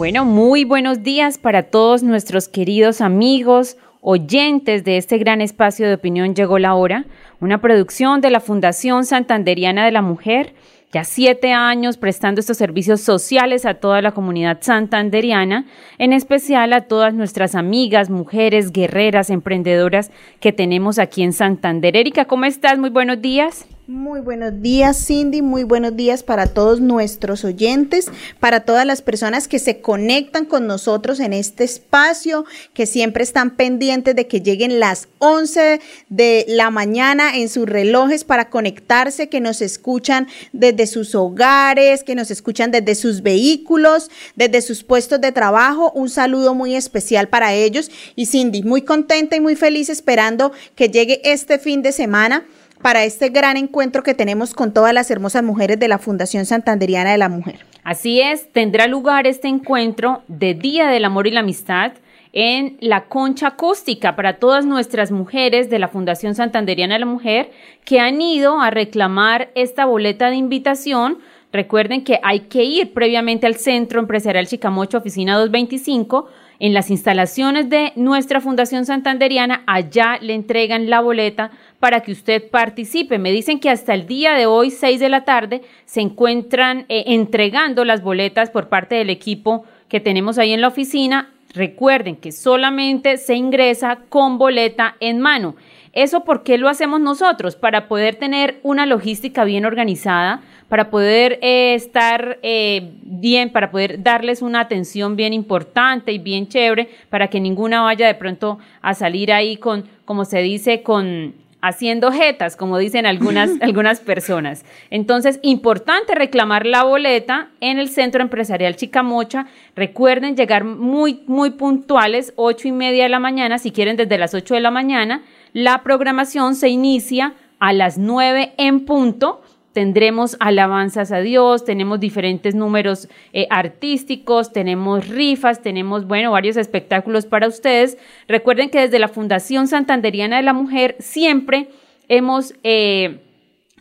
Bueno, muy buenos días para todos nuestros queridos amigos, oyentes de este gran espacio de opinión Llegó la hora, una producción de la Fundación Santanderiana de la Mujer, ya siete años prestando estos servicios sociales a toda la comunidad santanderiana, en especial a todas nuestras amigas, mujeres, guerreras, emprendedoras que tenemos aquí en Santander. Erika, ¿cómo estás? Muy buenos días. Muy buenos días, Cindy. Muy buenos días para todos nuestros oyentes, para todas las personas que se conectan con nosotros en este espacio, que siempre están pendientes de que lleguen las 11 de la mañana en sus relojes para conectarse, que nos escuchan desde sus hogares, que nos escuchan desde sus vehículos, desde sus puestos de trabajo. Un saludo muy especial para ellos. Y Cindy, muy contenta y muy feliz esperando que llegue este fin de semana para este gran encuentro que tenemos con todas las hermosas mujeres de la Fundación Santanderiana de la Mujer. Así es, tendrá lugar este encuentro de Día del Amor y la Amistad en la concha acústica para todas nuestras mujeres de la Fundación Santanderiana de la Mujer que han ido a reclamar esta boleta de invitación. Recuerden que hay que ir previamente al Centro Empresarial Chicamocho, oficina 225, en las instalaciones de nuestra Fundación Santanderiana, allá le entregan la boleta para que usted participe. Me dicen que hasta el día de hoy, 6 de la tarde, se encuentran eh, entregando las boletas por parte del equipo que tenemos ahí en la oficina. Recuerden que solamente se ingresa con boleta en mano. ¿Eso por qué lo hacemos nosotros? Para poder tener una logística bien organizada, para poder eh, estar eh, bien, para poder darles una atención bien importante y bien chévere, para que ninguna vaya de pronto a salir ahí con, como se dice, con haciendo jetas, como dicen algunas, algunas personas. Entonces, importante reclamar la boleta en el Centro Empresarial Chicamocha. Recuerden llegar muy, muy puntuales, ocho y media de la mañana, si quieren desde las ocho de la mañana. La programación se inicia a las nueve en punto tendremos alabanzas a Dios, tenemos diferentes números eh, artísticos, tenemos rifas, tenemos, bueno, varios espectáculos para ustedes. Recuerden que desde la Fundación Santanderiana de la Mujer siempre hemos... Eh,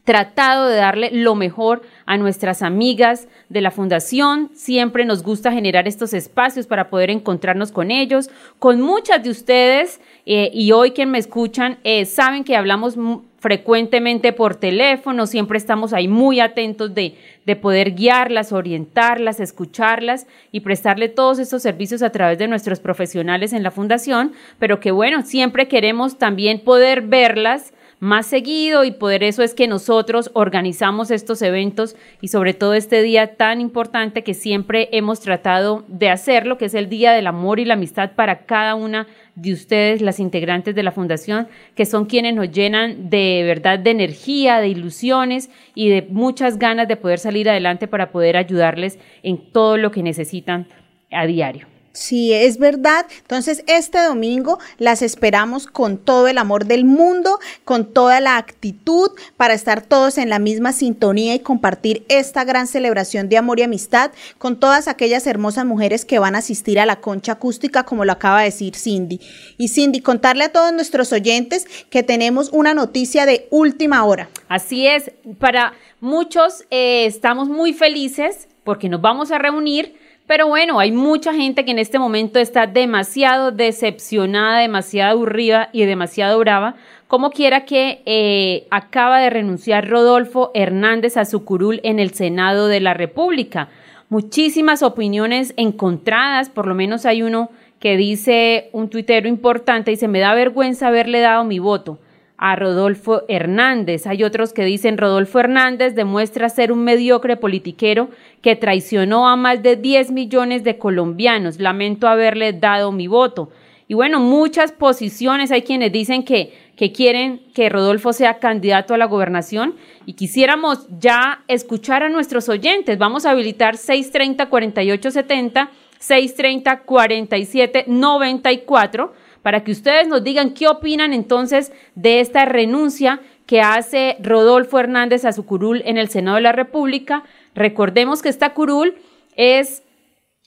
tratado de darle lo mejor a nuestras amigas de la fundación. Siempre nos gusta generar estos espacios para poder encontrarnos con ellos, con muchas de ustedes. Eh, y hoy quien me escuchan saben que hablamos frecuentemente por teléfono, siempre estamos ahí muy atentos de, de, poder guiarlas, orientarlas, escucharlas y prestarle todos estos servicios a través de nuestros profesionales en la fundación, pero que bueno, siempre queremos también poder verlas más seguido y poder eso es que nosotros organizamos estos eventos y sobre todo este día tan importante que siempre hemos tratado de hacerlo, que es el Día del Amor y la Amistad para cada una de ustedes, las integrantes de la fundación, que son quienes nos llenan de verdad de energía, de ilusiones y de muchas ganas de poder salir adelante para poder ayudarles en todo lo que necesitan a diario. Sí, es verdad. Entonces, este domingo las esperamos con todo el amor del mundo, con toda la actitud para estar todos en la misma sintonía y compartir esta gran celebración de amor y amistad con todas aquellas hermosas mujeres que van a asistir a la concha acústica, como lo acaba de decir Cindy. Y Cindy, contarle a todos nuestros oyentes que tenemos una noticia de última hora. Así es, para muchos eh, estamos muy felices porque nos vamos a reunir pero bueno, hay mucha gente que en este momento está demasiado decepcionada, demasiado aburrida y demasiado brava, como quiera que eh, acaba de renunciar Rodolfo Hernández a su curul en el Senado de la República. Muchísimas opiniones encontradas, por lo menos hay uno que dice, un tuitero importante, dice, me da vergüenza haberle dado mi voto a Rodolfo Hernández. Hay otros que dicen Rodolfo Hernández demuestra ser un mediocre politiquero que traicionó a más de 10 millones de colombianos. Lamento haberle dado mi voto. Y bueno, muchas posiciones, hay quienes dicen que, que quieren que Rodolfo sea candidato a la gobernación y quisiéramos ya escuchar a nuestros oyentes. Vamos a habilitar 630-4870, 630-4794 para que ustedes nos digan qué opinan entonces de esta renuncia que hace Rodolfo Hernández a su curul en el Senado de la República. Recordemos que esta curul es,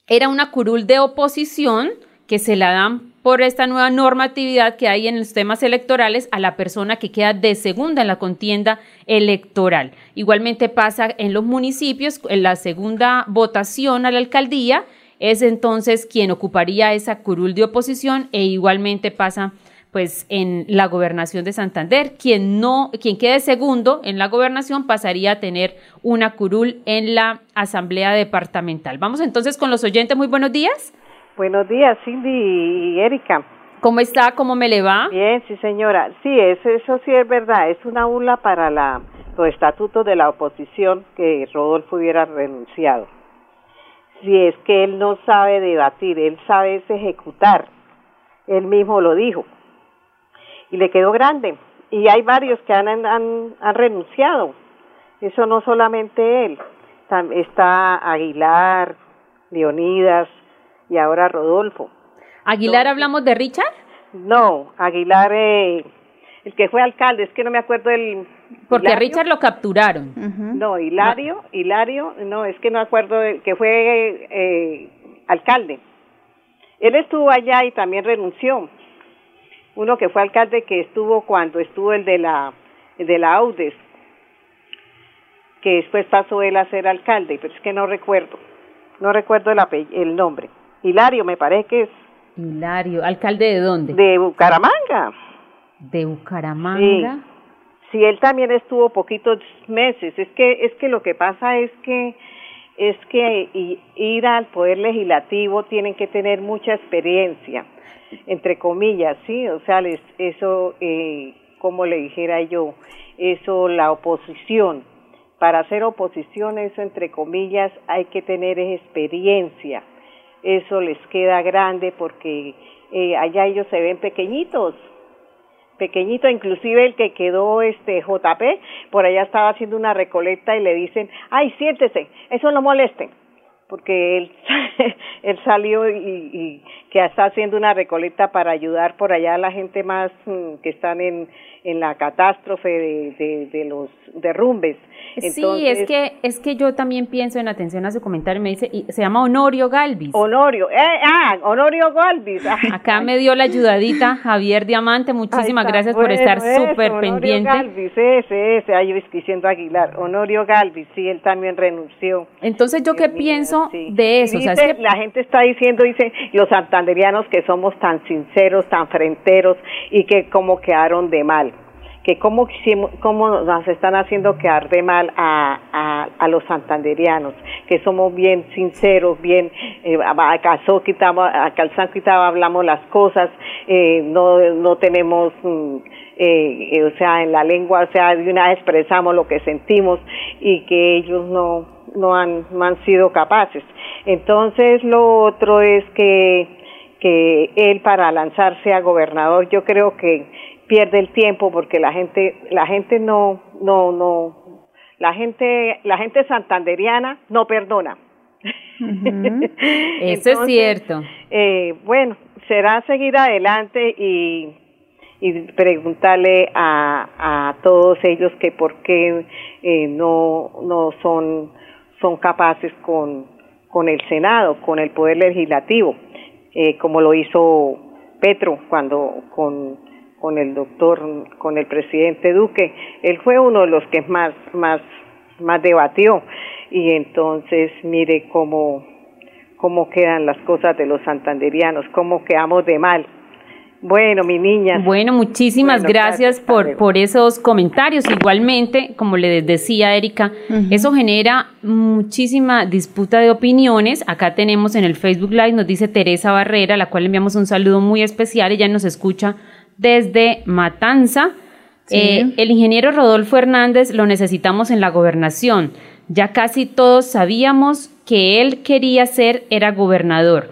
era una curul de oposición que se la dan por esta nueva normatividad que hay en los temas electorales a la persona que queda de segunda en la contienda electoral. Igualmente pasa en los municipios, en la segunda votación a la alcaldía, es entonces quien ocuparía esa curul de oposición e igualmente pasa pues en la gobernación de Santander. Quien no, quien quede segundo en la gobernación pasaría a tener una curul en la asamblea departamental. Vamos entonces con los oyentes. Muy buenos días. Buenos días, Cindy y Erika. ¿Cómo está? ¿Cómo me le va? Bien, sí, señora. Sí, eso, eso sí es verdad. Es una burla para la, los estatutos de la oposición que Rodolfo hubiera renunciado. Si es que él no sabe debatir, él sabe ejecutar. Él mismo lo dijo. Y le quedó grande. Y hay varios que han, han, han renunciado. Eso no solamente él. Está Aguilar, Leonidas, y ahora Rodolfo. ¿Aguilar hablamos de Richard? No, Aguilar, eh, el que fue alcalde, es que no me acuerdo del... Porque Richard lo capturaron. No, Hilario, Hilario, no, es que no me acuerdo que fue eh, alcalde. Él estuvo allá y también renunció. Uno que fue alcalde que estuvo cuando estuvo el de la, el de la Audes, que después pasó él a ser alcalde, pero es que no recuerdo, no recuerdo el, el nombre. Hilario, me parece que es. Hilario, ¿alcalde de dónde? De Bucaramanga. De Bucaramanga. Sí. Él también estuvo poquitos meses. Es que es que lo que pasa es que es que ir al poder legislativo tienen que tener mucha experiencia, entre comillas, sí, o sea, les, eso, eh, como le dijera yo, eso la oposición. Para hacer oposición, eso entre comillas, hay que tener experiencia eso les queda grande porque eh, allá ellos se ven pequeñitos, pequeñito, inclusive el que quedó este JP, por allá estaba haciendo una recolecta y le dicen, ay, siéntese, eso no moleste, porque él, él salió y, y, que está haciendo una recolecta para ayudar por allá a la gente más mm, que están en, en la catástrofe de, de, los derrumbes. sí, es que es que yo también pienso en atención a su comentario, me dice, y se llama Honorio Galvis. Honorio, eh, ah, Honorio Galvis. Acá me dio la ayudadita Javier Diamante, muchísimas gracias por estar súper pendiente. Honorio Galvis, ese, ese, ahí diciendo Aguilar, Honorio Galvis, sí, él también renunció. Entonces, ¿yo qué pienso de eso? La gente está diciendo, dice, los santanderianos que somos tan sinceros, tan frenteros y que como quedaron de mal que cómo, cómo nos están haciendo quedar de mal a, a, a los santanderianos, que somos bien sinceros, bien, eh, a Calzán hablamos las cosas, eh, no, no tenemos, mm, eh, eh, o sea, en la lengua, o sea, de una vez expresamos lo que sentimos y que ellos no, no, han, no han sido capaces. Entonces, lo otro es que que él para lanzarse a gobernador, yo creo que pierde el tiempo porque la gente la gente no no no la gente la gente santanderiana no perdona. Eso es cierto. eh, bueno será seguir adelante y y preguntarle a, a todos ellos que por qué eh, no no son son capaces con con el senado con el poder legislativo eh, como lo hizo Petro cuando con con el doctor, con el presidente Duque. Él fue uno de los que más, más, más debatió. Y entonces, mire cómo, cómo quedan las cosas de los santanderianos, cómo quedamos de mal. Bueno, mi niña. Bueno, muchísimas gracias, por, por esos comentarios. Igualmente, como le decía Erika, eso genera muchísima disputa de opiniones. Acá tenemos en el Facebook Live, nos dice Teresa Barrera, a la cual enviamos un saludo muy especial. Ella nos escucha desde Matanza. Eh, el ingeniero Rodolfo Hernández lo necesitamos en la gobernación. Ya casi todos sabíamos que él quería ser, era gobernador.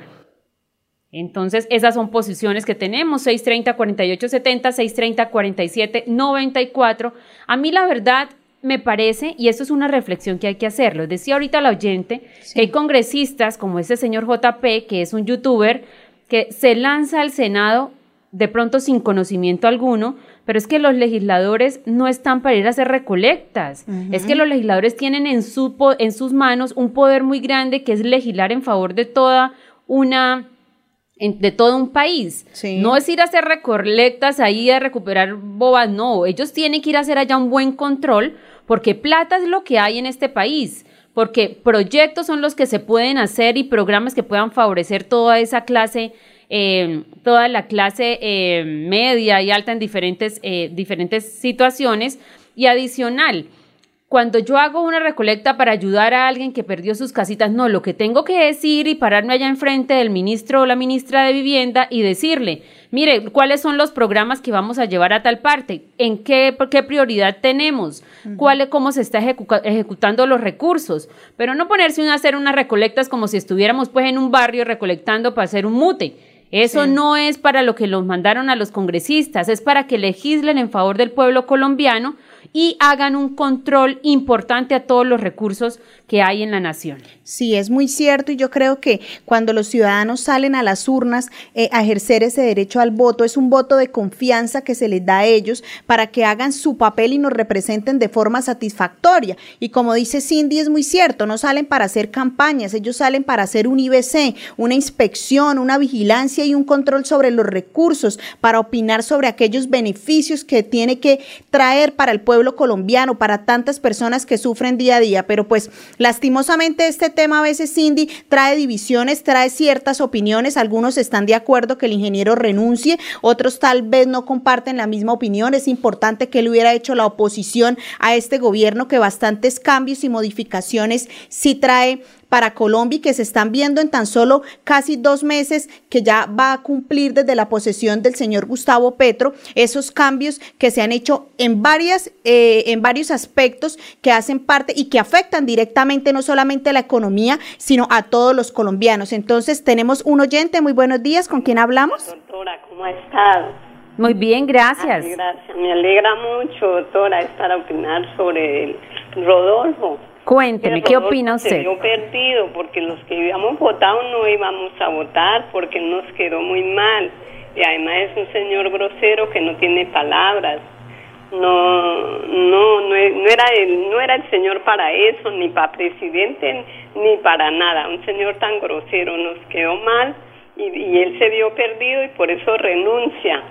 Entonces, esas son posiciones que tenemos, 630-4870, 630-4794. A mí la verdad me parece, y esto es una reflexión que hay que hacerlo, decía ahorita la oyente, que hay congresistas como ese señor JP, que es un youtuber, que se lanza al Senado de pronto sin conocimiento alguno, pero es que los legisladores no están para ir a hacer recolectas. Es que los legisladores tienen en, su, en sus manos un poder muy grande que es legislar en favor de toda una de todo un país. No es ir a hacer recolectas ahí a recuperar bobas, no. Ellos tienen que ir a hacer allá un buen control porque plata es lo que hay en este país. Porque proyectos son los que se pueden hacer y programas que puedan favorecer toda esa clase, eh, toda la clase eh, media y alta en diferentes, eh, diferentes situaciones. Y adicional, cuando yo hago una recolecta para ayudar a alguien que perdió sus casitas, no, lo que tengo que decir y pararme allá enfrente del ministro o la ministra de Vivienda y decirle, mire, ¿cuáles son los programas que vamos a llevar a tal parte? ¿En qué, qué prioridad tenemos? ¿Cuál, ¿Cómo se está ejecutando los recursos? Pero no ponerse a hacer unas recolectas como si estuviéramos pues en un barrio recolectando para hacer un mute. Eso no es para lo que los mandaron a los congresistas, es para que legislen en favor del pueblo colombiano y hagan un control importante a todos los recursos que hay en la nación. Sí, es muy cierto y yo creo que cuando los ciudadanos salen a las urnas eh, a ejercer ese derecho al voto, es un voto de confianza que se les da a ellos para que hagan su papel y nos representen de forma satisfactoria. Y como dice Cindy, es muy cierto, no salen para hacer campañas, ellos salen para hacer un IBC, una inspección, una vigilancia y un control sobre los recursos, para opinar sobre aquellos beneficios que tiene que traer para el colombiano, para tantas personas que sufren día a día. Pero pues lastimosamente este tema a veces, Cindy, trae divisiones, trae ciertas opiniones. Algunos están de acuerdo que el ingeniero renuncie, otros tal vez no comparten la misma opinión. Es importante que él hubiera hecho la oposición a este gobierno que bastantes cambios y modificaciones sí trae para Colombia y que se están viendo en tan solo casi dos meses que ya va a cumplir desde la posesión del señor Gustavo Petro esos cambios que se han hecho en varias eh, en varios aspectos que hacen parte y que afectan directamente no solamente a la economía sino a todos los colombianos. Entonces tenemos un oyente. Muy buenos días. ¿Con quién hablamos? Doctora, ¿cómo ha estado? Muy bien, gracias. gracias. Me alegra mucho, doctora, estar a opinar sobre el Rodolfo. Cuénteme, ¿qué opina usted? Se dio perdido porque los que habíamos votado no íbamos a votar porque nos quedó muy mal. Y además es un señor grosero que no tiene palabras. No, no, no, era el, no era el señor para eso, ni para presidente, ni para nada. Un señor tan grosero nos quedó mal y, y él se vio perdido y por eso renuncia.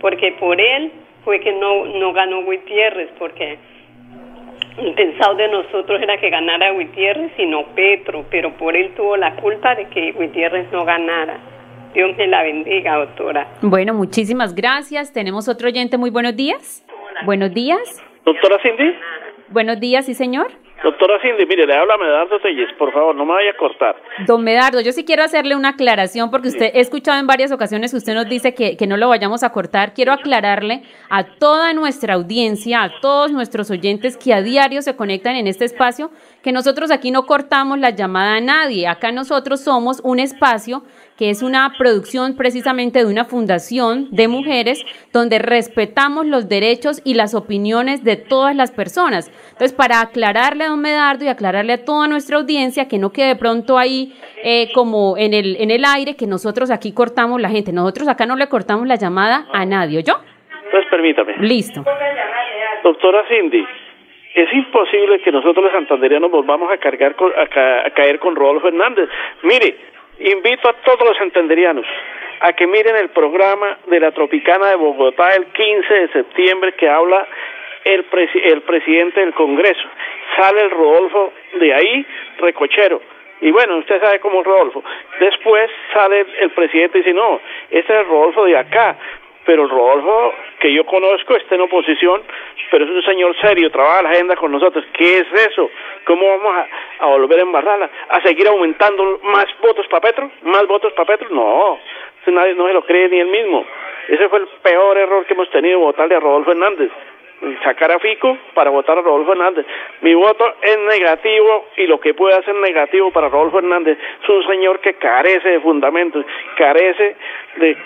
Porque por él fue que no, no ganó Gutiérrez, porque pensado de nosotros era que ganara Gutiérrez y no Petro, pero por él tuvo la culpa de que Gutiérrez no ganara. Dios me la bendiga, doctora. Bueno, muchísimas gracias. Tenemos otro oyente. Muy buenos días. Buenos días. Doctora Cindy. Buenos días, sí, señor. Doctora Cindy, mire, le habla Medardo Telles, por favor, no me vaya a cortar. Don Medardo, yo sí quiero hacerle una aclaración porque usted he escuchado en varias ocasiones que usted nos dice que, que no lo vayamos a cortar. Quiero aclararle a toda nuestra audiencia, a todos nuestros oyentes que a diario se conectan en este espacio, que nosotros aquí no cortamos la llamada a nadie. Acá nosotros somos un espacio que es una producción precisamente de una fundación de mujeres donde respetamos los derechos y las opiniones de todas las personas. Entonces, para aclararle a don Medardo y aclararle a toda nuestra audiencia que no quede de pronto ahí eh, como en el, en el aire que nosotros aquí cortamos la gente. Nosotros acá no le cortamos la llamada a nadie, ¿yo? Pues permítame. Listo. Doctora Cindy, es imposible que nosotros los santanderianos volvamos a cargar a, a, caer con Rodolfo Hernández. Mire, Invito a todos los entenderianos a que miren el programa de la Tropicana de Bogotá el 15 de septiembre que habla el, el presidente del Congreso. Sale el Rodolfo de ahí, recochero. Y bueno, usted sabe cómo es Rodolfo. Después sale el presidente y dice, no, este es el Rodolfo de acá. Pero Rodolfo que yo conozco está en oposición, pero es un señor serio, trabaja la agenda con nosotros. ¿Qué es eso? ¿Cómo vamos a, volver a embarrarla? ¿A seguir aumentando más votos para Petro? ¿Más votos para Petro? No, nadie no se lo cree ni él mismo. Ese fue el peor error que hemos tenido, votarle a Rodolfo Hernández. sacar a Fico para votar a Rodolfo Hernández. Mi voto es negativo y lo que puede hacer negativo para Rodolfo Hernández es un señor que carece de fundamentos, carece de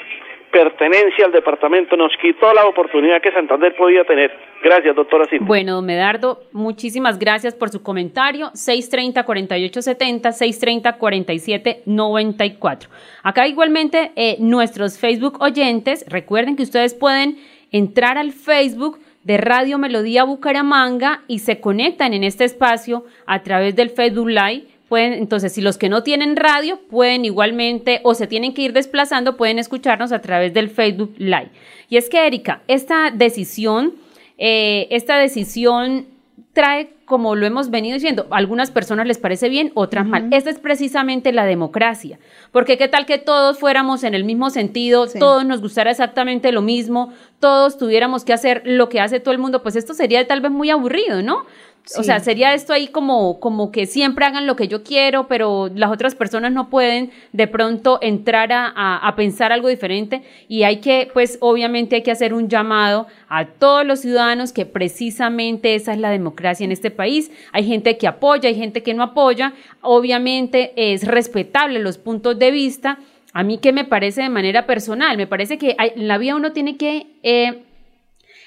pertenencia al departamento, nos quitó la oportunidad que Santander podía tener. Gracias, doctora Silva. Bueno, don Medardo, muchísimas gracias por su comentario. 630-4870, 630-4794. Acá igualmente eh, nuestros Facebook oyentes, recuerden que ustedes pueden entrar al Facebook de Radio Melodía Bucaramanga y se conectan en este espacio a través del Facebook Live Pueden, entonces, si los que no tienen radio pueden igualmente o se tienen que ir desplazando, pueden escucharnos a través del Facebook Live. Y es que, Erika, esta decisión, eh, esta decisión trae, como lo hemos venido diciendo, a algunas personas les parece bien, otras mal. Esta es precisamente la democracia, porque qué tal que todos fuéramos en el mismo sentido, todos nos gustara exactamente lo mismo, todos tuviéramos que hacer lo que hace todo el mundo, pues esto sería tal vez muy aburrido, ¿no? O sea, sería esto ahí como, como que siempre hagan lo que yo quiero, pero las otras personas no pueden de pronto entrar a, a, pensar algo diferente y hay que, pues obviamente hay que hacer un llamado a todos los ciudadanos que precisamente esa es la democracia en este país. Hay gente que apoya, hay gente que no apoya. Obviamente es respetable los puntos de vista. A mí que me parece de manera personal, me parece que en la vida uno tiene que eh,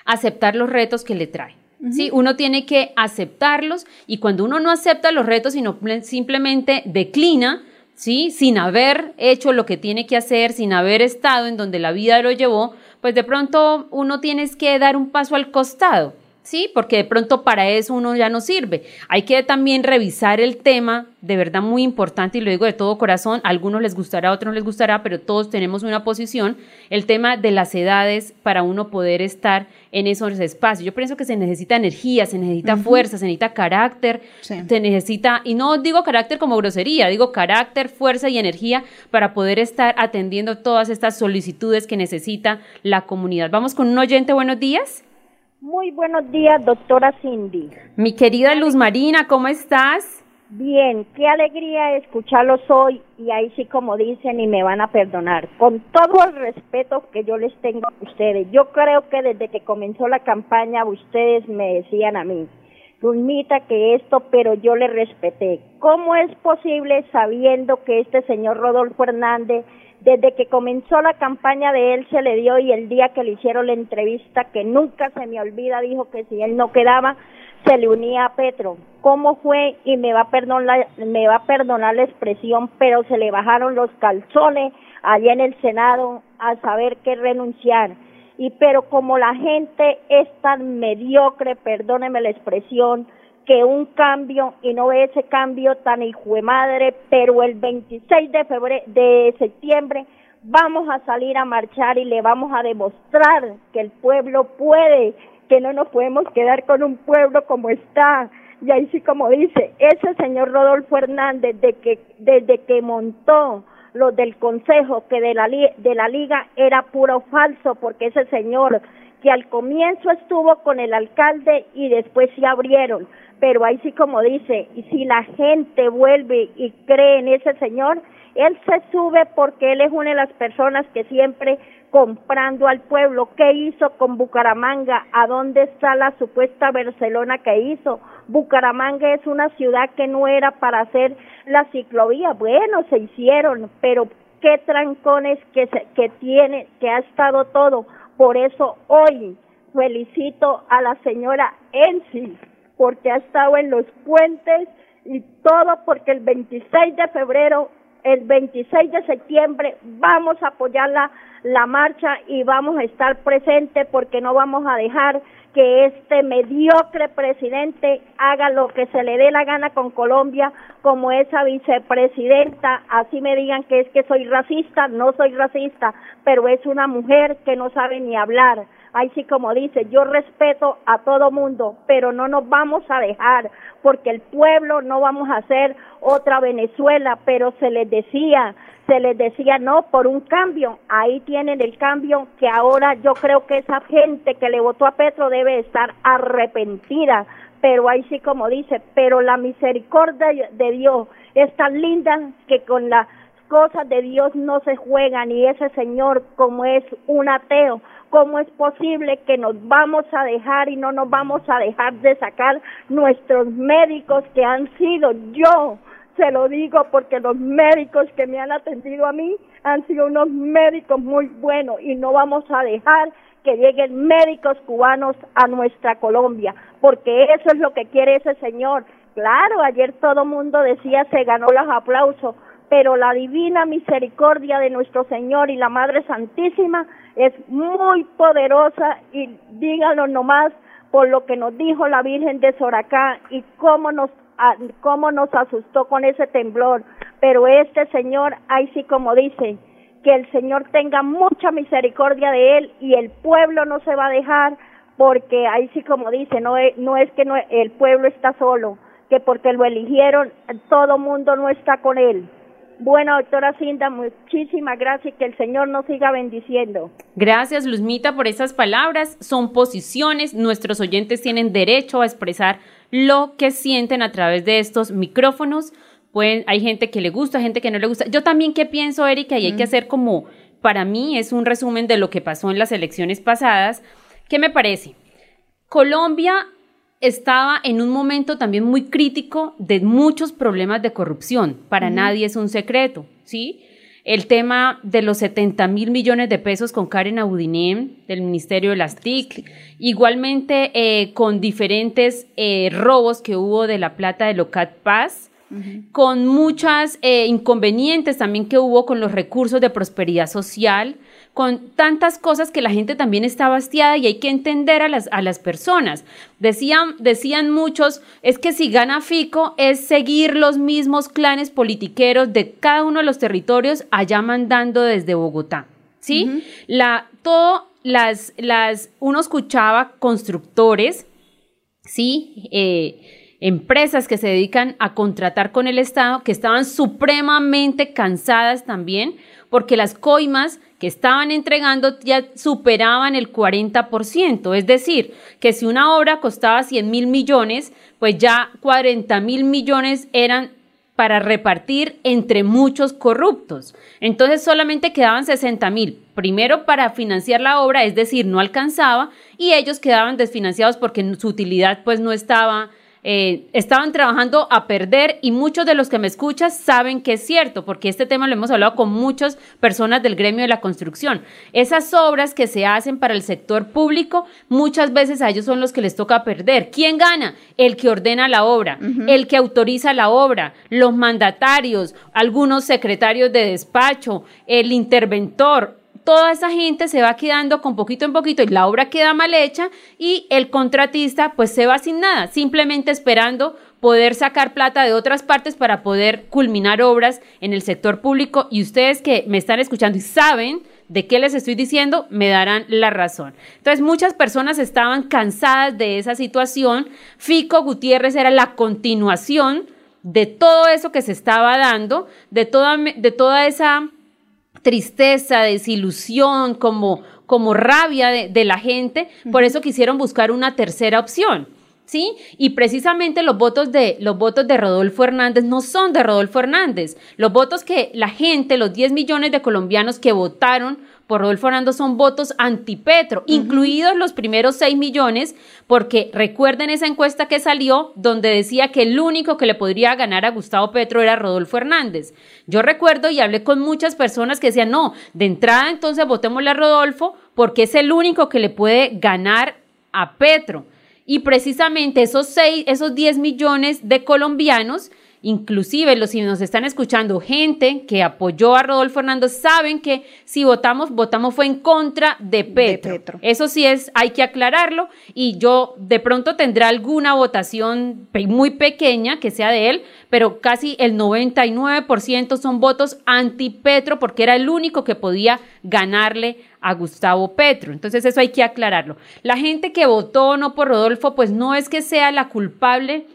aceptar los retos que le trae. ¿Sí? Uno tiene que aceptarlos y cuando uno no acepta los retos, sino simplemente declina, ¿sí? Sin haber hecho lo que tiene que hacer, sin haber estado en donde la vida lo llevó, pues de pronto uno tiene que dar un paso al costado. ¿Sí? Porque de pronto para eso uno ya no sirve. Hay que también revisar el tema, de verdad muy importante, y lo digo de todo corazón, a algunos les gustará, a otros no les gustará, pero todos tenemos una posición, el tema de las edades para uno poder estar en esos espacios. Yo pienso que se necesita energía, se necesita fuerza, se necesita carácter, se necesita, y no digo carácter como grosería, digo carácter, fuerza y energía para poder estar atendiendo todas estas solicitudes que necesita la comunidad. Vamos con un oyente, buenos días. Muy buenos días, doctora Cindy. Mi querida Luz Marina, ¿cómo estás? Bien, qué alegría escucharlos hoy y ahí sí como dicen y me van a perdonar. Con todo el respeto que yo les tengo a ustedes, yo creo que desde que comenzó la campaña ustedes me decían a mí, Luzmita, que esto, pero yo le respeté. ¿Cómo es posible sabiendo que este señor Rodolfo Hernández desde que comenzó la campaña de él se le dio y el día que le hicieron la entrevista, que nunca se me olvida, dijo que si él no quedaba, se le unía a Petro. ¿Cómo fue? Y me va a perdonar, me va a perdonar la expresión, pero se le bajaron los calzones allá en el Senado a saber que renunciar. Y pero como la gente es tan mediocre, perdóneme la expresión, que un cambio y no ve ese cambio tan hijo de madre, pero el 26 de febrero de septiembre vamos a salir a marchar y le vamos a demostrar que el pueblo puede, que no nos podemos quedar con un pueblo como está. Y ahí sí como dice, ese señor Rodolfo Hernández de que desde que montó lo del consejo que de la de la liga era puro falso porque ese señor que al comienzo estuvo con el alcalde y después se abrieron pero ahí sí como dice, y si la gente vuelve y cree en ese señor, él se sube porque él es una de las personas que siempre comprando al pueblo. ¿Qué hizo con Bucaramanga? ¿A dónde está la supuesta Barcelona que hizo? Bucaramanga es una ciudad que no era para hacer la ciclovía. Bueno, se hicieron, pero qué trancones que, se, que tiene, que ha estado todo. Por eso hoy felicito a la señora Ensi porque ha estado en los puentes y todo porque el 26 de febrero, el 26 de septiembre vamos a apoyar la, la marcha y vamos a estar presentes porque no vamos a dejar que este mediocre presidente haga lo que se le dé la gana con Colombia como esa vicepresidenta, así me digan que es que soy racista, no soy racista, pero es una mujer que no sabe ni hablar Ahí sí como dice, yo respeto a todo mundo, pero no nos vamos a dejar, porque el pueblo no vamos a hacer otra Venezuela, pero se les decía, se les decía no por un cambio. Ahí tienen el cambio que ahora yo creo que esa gente que le votó a Petro debe estar arrepentida. Pero ahí sí como dice, pero la misericordia de Dios es tan linda que con las cosas de Dios no se juegan y ese señor como es un ateo ¿Cómo es posible que nos vamos a dejar y no nos vamos a dejar de sacar nuestros médicos que han sido yo? Se lo digo porque los médicos que me han atendido a mí han sido unos médicos muy buenos y no vamos a dejar que lleguen médicos cubanos a nuestra Colombia, porque eso es lo que quiere ese señor. Claro, ayer todo mundo decía se ganó los aplausos, pero la divina misericordia de nuestro Señor y la Madre Santísima es muy poderosa y díganlo nomás por lo que nos dijo la Virgen de Soracá y cómo nos cómo nos asustó con ese temblor, pero este Señor, ahí sí como dice, que el Señor tenga mucha misericordia de él y el pueblo no se va a dejar porque ahí sí como dice, no es, no es que no, el pueblo está solo, que porque lo eligieron todo mundo no está con él. Bueno, doctora Cinda, muchísimas gracias y que el Señor nos siga bendiciendo. Gracias, Luzmita, por esas palabras. Son posiciones, nuestros oyentes tienen derecho a expresar lo que sienten a través de estos micrófonos hay gente que le gusta, gente que no le gusta. Yo también qué pienso, Erika, y hay que hacer como, para mí es un resumen de lo que pasó en las elecciones pasadas. ¿Qué me parece? Colombia estaba en un momento también muy crítico de muchos problemas de corrupción. Para nadie es un secreto, ¿sí? El tema de los 70 mil millones de pesos con Karen Abudinem del Ministerio de las TIC, igualmente eh, con diferentes eh, robos que hubo de la plata de Locat Paz, con muchas eh, inconvenientes también que hubo con los recursos de prosperidad social, con tantas cosas que la gente también está bastiada y hay que entender a las, a las personas. Decían, decían muchos, es que si gana Fico es seguir los mismos clanes politiqueros de cada uno de los territorios allá mandando desde Bogotá. ¿Sí? La, todo las, las, uno escuchaba constructores, ¿sí? Eh, empresas que se dedican a contratar con el Estado, que estaban supremamente cansadas también, porque las coimas que estaban entregando ya superaban el 40%. Es decir, que si una obra costaba 100 mil millones, pues ya 40 mil millones eran para repartir entre muchos corruptos. Entonces solamente quedaban 60 mil, primero para financiar la obra, es decir, no alcanzaba, y ellos quedaban desfinanciados porque su utilidad pues no estaba eh, estaban trabajando a perder y muchos de los que me escuchan saben que es cierto, porque este tema lo hemos hablado con muchas personas del gremio de la construcción. Esas obras que se hacen para el sector público, muchas veces a ellos son los que les toca perder. ¿Quién gana? El que ordena la obra, el que autoriza la obra, los mandatarios, algunos secretarios de despacho, el interventor, toda esa gente se va quedando con poquito en poquito y la obra queda mal hecha y el contratista pues se va sin nada, simplemente esperando poder sacar plata de otras partes para poder culminar obras en el sector público y ustedes que me están escuchando y saben de qué les estoy diciendo, me darán la razón. Entonces, muchas personas estaban cansadas de esa situación. Fico Gutiérrez era la continuación de todo eso que se estaba dando, de toda, de toda esa tristeza, desilusión, como, como rabia de, la gente, por eso quisieron buscar una tercera opción. ¿Sí? Y precisamente los votos de los votos de Rodolfo Hernández no son de Rodolfo Hernández. Los votos que la gente, los 10 millones de colombianos que votaron por Rodolfo Hernández son votos antipetro, incluidos los primeros 6 millones, porque recuerden esa encuesta que salió donde decía que el único que le podría ganar a Gustavo Petro era Rodolfo Hernández. Yo recuerdo y hablé con muchas personas que decían, no, de entrada entonces votémosle a Rodolfo porque es el único que le puede ganar a Petro. Y precisamente esos, seis, esos 10 millones de colombianos Inclusive los si nos están escuchando, gente que apoyó a Rodolfo Hernández, saben que si votamos, votamos fue en contra de Petro. Eso sí es, hay que aclararlo y yo de pronto tendré alguna votación muy pequeña que sea de él, pero casi el 99% son votos anti-Petro porque era el único que podía ganarle a Gustavo Petro. Entonces eso hay que aclararlo. La gente que votó no por Rodolfo, pues no es que sea la culpable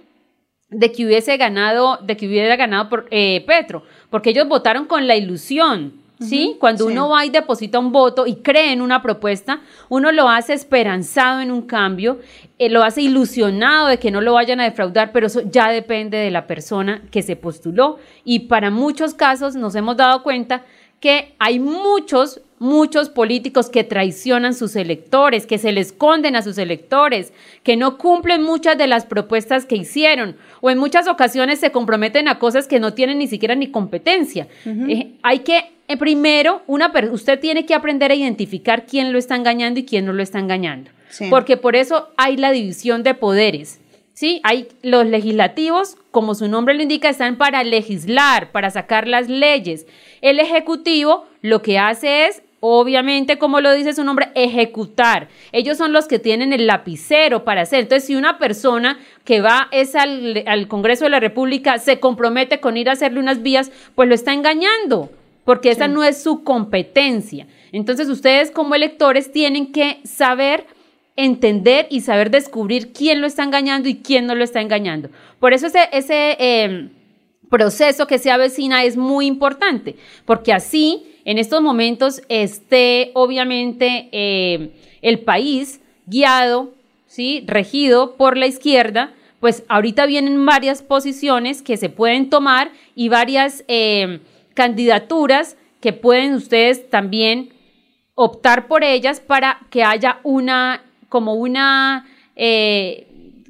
de que hubiese ganado, de que hubiera ganado por eh, Petro, porque ellos votaron con la ilusión, ¿sí? Cuando uno va y deposita un voto y cree en una propuesta, uno lo hace esperanzado en un cambio, eh, lo hace ilusionado de que no lo vayan a defraudar, pero eso ya depende de la persona que se postuló y para muchos casos nos hemos dado cuenta que hay muchos muchos políticos que traicionan sus electores, que se le esconden a sus electores, que no cumplen muchas de las propuestas que hicieron o en muchas ocasiones se comprometen a cosas que no tienen ni siquiera ni competencia. Eh, hay que, eh, primero, una, usted tiene que aprender a identificar quién lo está engañando y quién no lo está engañando. Porque por eso hay la división de poderes. ¿sí? Hay los legislativos, como su nombre lo indica, están para legislar, para sacar las leyes. El ejecutivo lo que hace es obviamente, como lo dice su nombre, ejecutar. Ellos son los que tienen el lapicero para hacer. Entonces, si una persona que va es al, al, Congreso de la República se compromete con ir a hacerle unas vías, pues lo está engañando, porque esa no es su competencia. Entonces, ustedes como electores tienen que saber entender y saber descubrir quién lo está engañando y quién no lo está engañando. Por eso ese, ese eh, proceso que se avecina es muy importante, porque así en estos momentos esté obviamente eh, el país guiado, ¿sí? regido por la izquierda, pues ahorita vienen varias posiciones que se pueden tomar y varias eh, candidaturas que pueden ustedes también optar por ellas para que haya una como una, eh,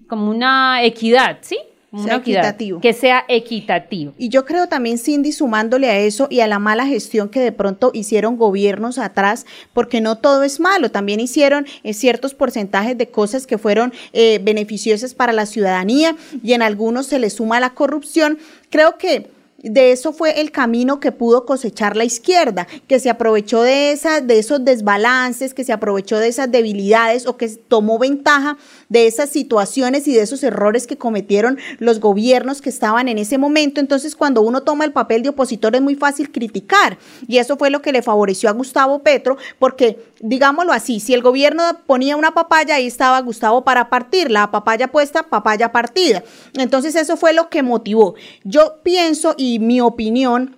como una equidad, ¿sí? Sea equitativo. Que sea equitativo. Y yo creo también, Cindy, sumándole a eso y a la mala gestión que de pronto hicieron gobiernos atrás, porque no todo es malo, también hicieron eh, ciertos porcentajes de cosas que fueron eh, beneficiosas para la ciudadanía y en algunos se le suma la corrupción. Creo que de eso fue el camino que pudo cosechar la izquierda, que se aprovechó de, esa, de esos desbalances, que se aprovechó de esas debilidades o que tomó ventaja de esas situaciones y de esos errores que cometieron los gobiernos que estaban en ese momento. Entonces, cuando uno toma el papel de opositor es muy fácil criticar y eso fue lo que le favoreció a Gustavo Petro, porque digámoslo así, si el gobierno ponía una papaya, ahí estaba Gustavo para partir, la papaya puesta, papaya partida. Entonces, eso fue lo que motivó. Yo pienso y mi opinión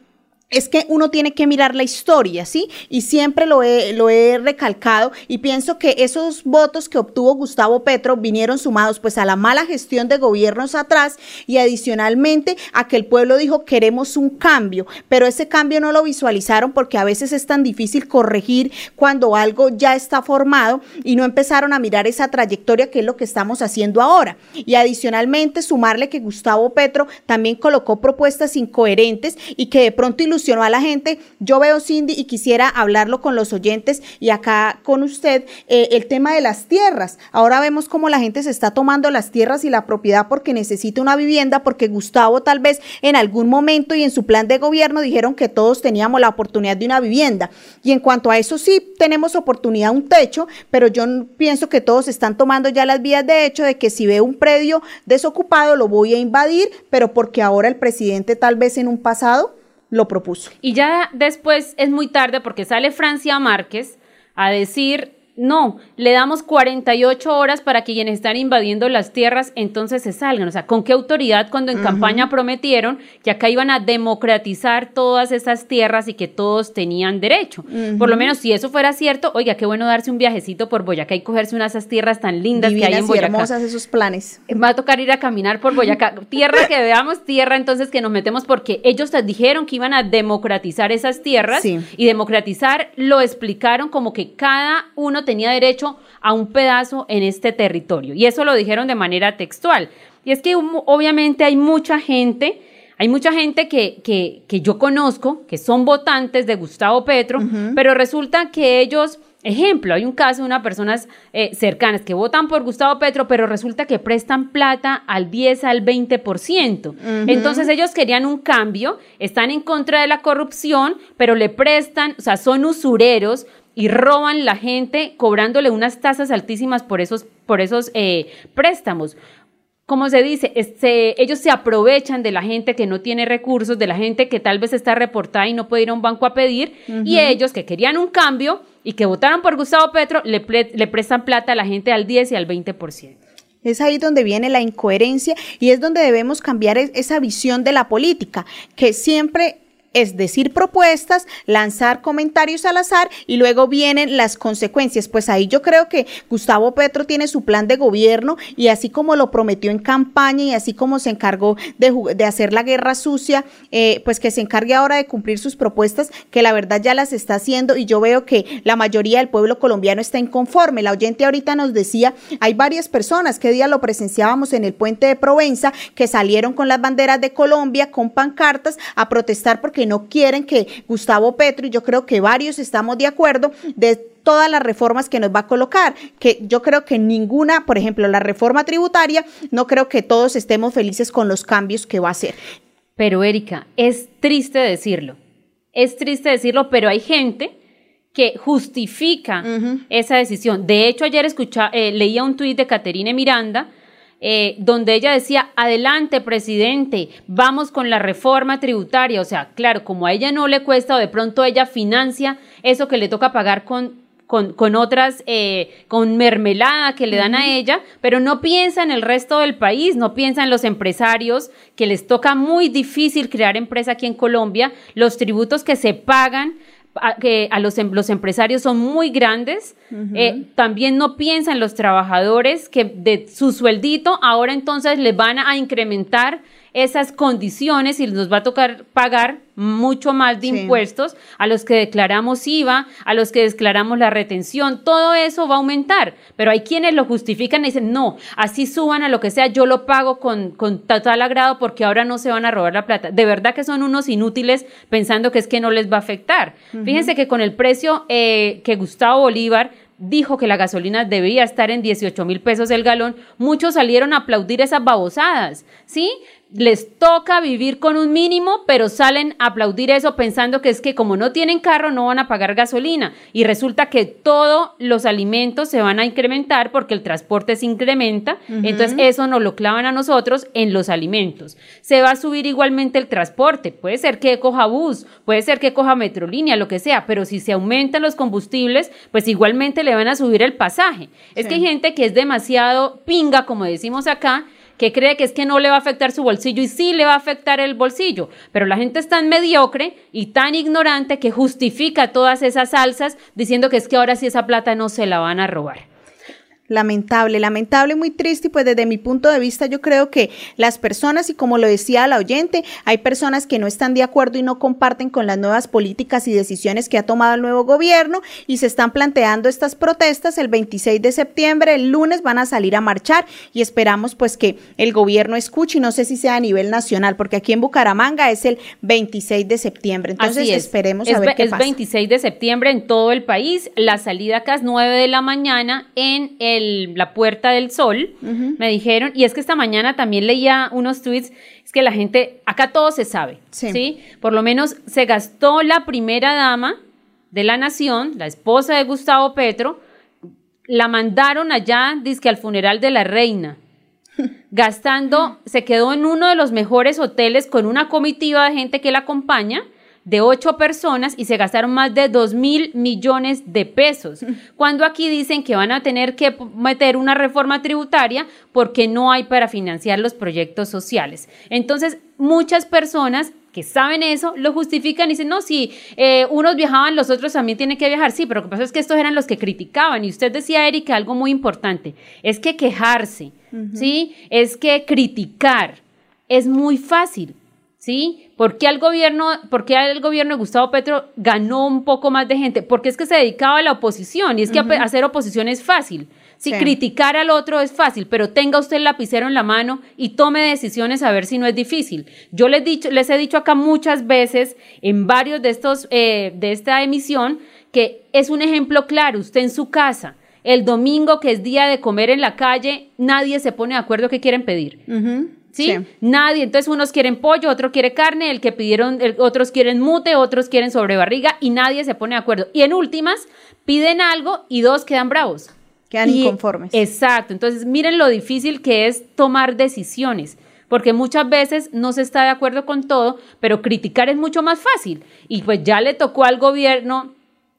es que uno tiene que mirar la historia, ¿sí? Y siempre lo he, lo he recalcado y pienso que esos votos que obtuvo Gustavo Petro vinieron sumados pues a la mala gestión de gobiernos atrás y adicionalmente a que el pueblo dijo queremos un cambio, pero ese cambio no lo visualizaron porque a veces es tan difícil corregir cuando algo ya está formado y no empezaron a mirar esa trayectoria que es lo que estamos haciendo ahora. Y adicionalmente sumarle que Gustavo Petro también colocó propuestas incoherentes y que de pronto ilusionó a la gente. Yo veo Cindy y quisiera hablarlo con los oyentes y acá con usted eh, el tema de las tierras. Ahora vemos cómo la gente se está tomando las tierras y la propiedad porque necesita una vivienda, porque Gustavo tal vez en algún momento y en su plan de gobierno dijeron que todos teníamos la oportunidad de una vivienda. Y en cuanto a eso sí tenemos oportunidad, un techo, pero yo pienso que todos están tomando ya las vías de hecho de que si veo un predio desocupado lo voy a invadir, pero porque ahora el presidente tal vez en un pasado lo propuso. Y ya después es muy tarde porque sale Francia Márquez a decir no, le damos 48 horas para que quienes están invadiendo las tierras entonces se salgan. O sea, ¿con qué autoridad cuando en campaña prometieron que acá iban a democratizar todas esas tierras y que todos tenían derecho? Por lo menos si eso fuera cierto, oiga, qué bueno darse un viajecito por Boyacá y cogerse unas esas tierras tan lindas que hay en Boyacá. Y hermosas esos planes. Va a tocar ir a caminar por Boyacá. tierra que veamos, tierra entonces que nos metemos porque ellos dijeron que iban a democratizar esas tierras y democratizar lo explicaron como que cada uno tenía derecho a un pedazo en este territorio. Y eso lo dijeron de manera textual. Y es que obviamente hay mucha gente, hay mucha gente que, que, yo conozco, que son votantes de Gustavo Petro, pero resulta que ellos... Ejemplo, hay un caso de unas personas eh, cercanas que votan por Gustavo Petro, pero resulta que prestan plata al 10 al 20%. Entonces ellos querían un cambio, están en contra de la corrupción, pero le prestan, o sea, son usureros, y roban la gente cobrándole unas tasas altísimas por esos, por esos eh, préstamos. Como se dice, este, ellos se aprovechan de la gente que no tiene recursos, de la gente que tal vez está reportada y no puede ir a un banco a pedir, y ellos que querían un cambio y que votaron por Gustavo Petro, le, le prestan plata a la gente al 10 y al 20%. Es ahí donde viene la incoherencia y es donde debemos cambiar esa visión de la política, que siempre es decir propuestas, lanzar comentarios al azar y luego vienen las consecuencias. Pues ahí yo creo que Gustavo Petro tiene su plan de gobierno y así como lo prometió en campaña y así como se encargó de, hacer la guerra sucia, eh, pues que se encargue ahora de cumplir sus propuestas, que la verdad ya las está haciendo y yo veo que la mayoría del pueblo colombiano está inconforme. La oyente ahorita nos decía, hay varias personas que día lo presenciábamos en el puente de Provenza que salieron con las banderas de Colombia, con pancartas, a protestar porque no quieren que Gustavo Petro, y yo creo que varios estamos de acuerdo, de todas las reformas que nos va a colocar, que yo creo que ninguna, por ejemplo, la reforma tributaria, no creo que todos estemos felices con los cambios que va a hacer. Pero Erika, es triste decirlo, es triste decirlo, pero hay gente que justifica esa decisión. De hecho, ayer escucha, eh, leía un tuit de Caterine Miranda, eh, donde ella decía, adelante, presidente, vamos con la reforma tributaria. O sea, claro, como a ella no le cuesta o de pronto ella financia eso que le toca pagar con con, otras, eh, con mermelada que le dan a ella, pero no piensa en el resto del país, no piensa en los empresarios que les toca muy difícil crear empresa aquí en Colombia, los tributos que se pagan a, que a los, em, los empresarios son muy grandes, eh, también no piensa en los trabajadores que de su sueldito ahora entonces les van a incrementar esas condiciones y nos va a tocar pagar mucho más de impuestos a los que declaramos IVA, a los que declaramos la retención, todo eso va a aumentar, pero hay quienes lo justifican y dicen, no, así suban a lo que sea, yo lo pago con, con total agrado porque ahora no se van a robar la plata. De verdad que son unos inútiles pensando que es que no les va a afectar. Fíjense que con el precio eh, que Gustavo Bolívar dijo que la gasolina debía estar en 18 mil pesos el galón, muchos salieron a aplaudir esas babosadas, ¿sí? Les toca vivir con un mínimo, pero salen a aplaudir eso pensando que es que como no tienen carro no van a pagar gasolina. Y resulta que todos los alimentos se van a incrementar porque el transporte se incrementa, entonces eso nos lo clavan a nosotros en los alimentos. Se va a subir igualmente el transporte, puede ser que coja bus, puede ser que coja metrolínea, lo que sea, pero si se aumentan los combustibles, pues igualmente le van a subir el pasaje. Es que hay gente que es demasiado pinga, como decimos acá, que cree que es que no le va a afectar su bolsillo y sí le va a afectar el bolsillo, pero la gente es tan mediocre y tan ignorante que justifica todas esas salsas diciendo que es que ahora sí esa plata no se la van a robar. Lamentable, lamentable, muy triste y pues desde mi punto de vista yo creo que las personas y como lo decía la oyente, hay personas que no están de acuerdo y no comparten con las nuevas políticas y decisiones que ha tomado el nuevo gobierno y se están planteando estas protestas. El 26 de septiembre, el lunes van a salir a marchar y esperamos pues que el gobierno escuche y no sé si sea a nivel nacional porque aquí en Bucaramanga es el 26 de septiembre, entonces esperemos a ver qué pasa. Es 26 de septiembre en todo el país, la salida acá es 9 de la mañana en el la Puerta del Sol, me dijeron, y es que esta mañana también leía unos tweets, es que la gente, acá todo se sabe, sí. Por lo menos se gastó la primera dama de la nación, la esposa de Gustavo Petro, la mandaron allá, dizque al funeral de la reina, gastando, se quedó en uno de los mejores hoteles con una comitiva de gente que la acompaña, de ocho personas y se gastaron más de dos mil millones de pesos. Cuando aquí dicen que van a tener que meter una reforma tributaria porque no hay para financiar los proyectos sociales. Entonces, muchas personas que saben eso, lo justifican y dicen, no, si eh, unos viajaban, los otros también tienen que viajar. Sí, pero lo que pasa es que estos eran los que criticaban. Y usted decía, Erika, algo muy importante, es que quejarse, ¿sí? Es que criticar es muy fácil, ¿sí? ¿Por qué, al gobierno, ¿Por qué el gobierno de Gustavo Petro ganó un poco más de gente? Porque es que se dedicaba a la oposición y es que hacer oposición es fácil. Si criticar al otro es fácil, pero tenga usted el lapicero en la mano y tome decisiones a ver si no es difícil. Yo les, dicho, les he dicho acá muchas veces en varios de estos eh, de esta emisión que es un ejemplo claro. Usted en su casa, el domingo que es día de comer en la calle, nadie se pone de acuerdo qué quieren pedir. ¿Sí? Nadie. Entonces, unos quieren pollo, otro quiere carne, el que pidieron, otros quieren mute, otros quieren sobrebarriga y nadie se pone de acuerdo. Y en últimas, piden algo y dos quedan bravos. Quedan inconformes. Exacto. Entonces, miren lo difícil que es tomar decisiones. Porque muchas veces no se está de acuerdo con todo, pero criticar es mucho más fácil. Y pues ya le tocó al gobierno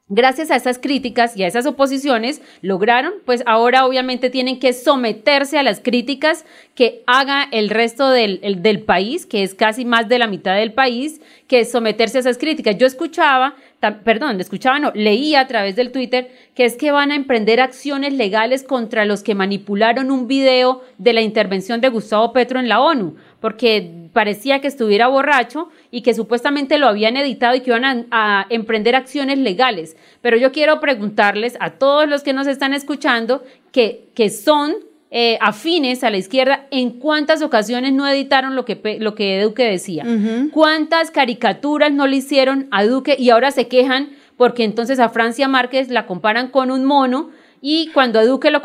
gracias a esas críticas y a esas oposiciones, lograron, pues ahora obviamente tienen que someterse a las críticas que haga el resto del, del, país, que es casi más de la mitad del país, que es someterse a esas críticas. Yo escuchaba, perdón, escuchaba, no, leía a través del Twitter que es que van a emprender acciones legales contra los que manipularon un video de la intervención de Gustavo Petro en la ONU, porque parecía que estuviera borracho y que supuestamente lo habían editado y que iban a, emprender acciones legales. Pero yo quiero preguntarles a todos los que nos están escuchando que, que son eh, afines a la izquierda, ¿en cuántas ocasiones no editaron lo que, lo que Duque decía? ¿Cuántas caricaturas no le hicieron a Duque y ahora se quejan porque entonces a Francia Márquez la comparan con un mono? Y cuando a Duque lo,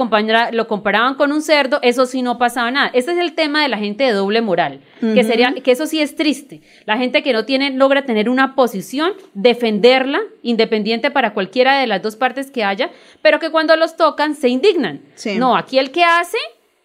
lo comparaban con un cerdo, eso sí no pasaba nada. Ese es el tema de la gente de doble moral, que sería, que eso sí es triste. La gente que no tiene, logra tener una posición, defenderla, independiente para cualquiera de las dos partes que haya, pero que cuando los tocan se indignan. No, aquí el que hace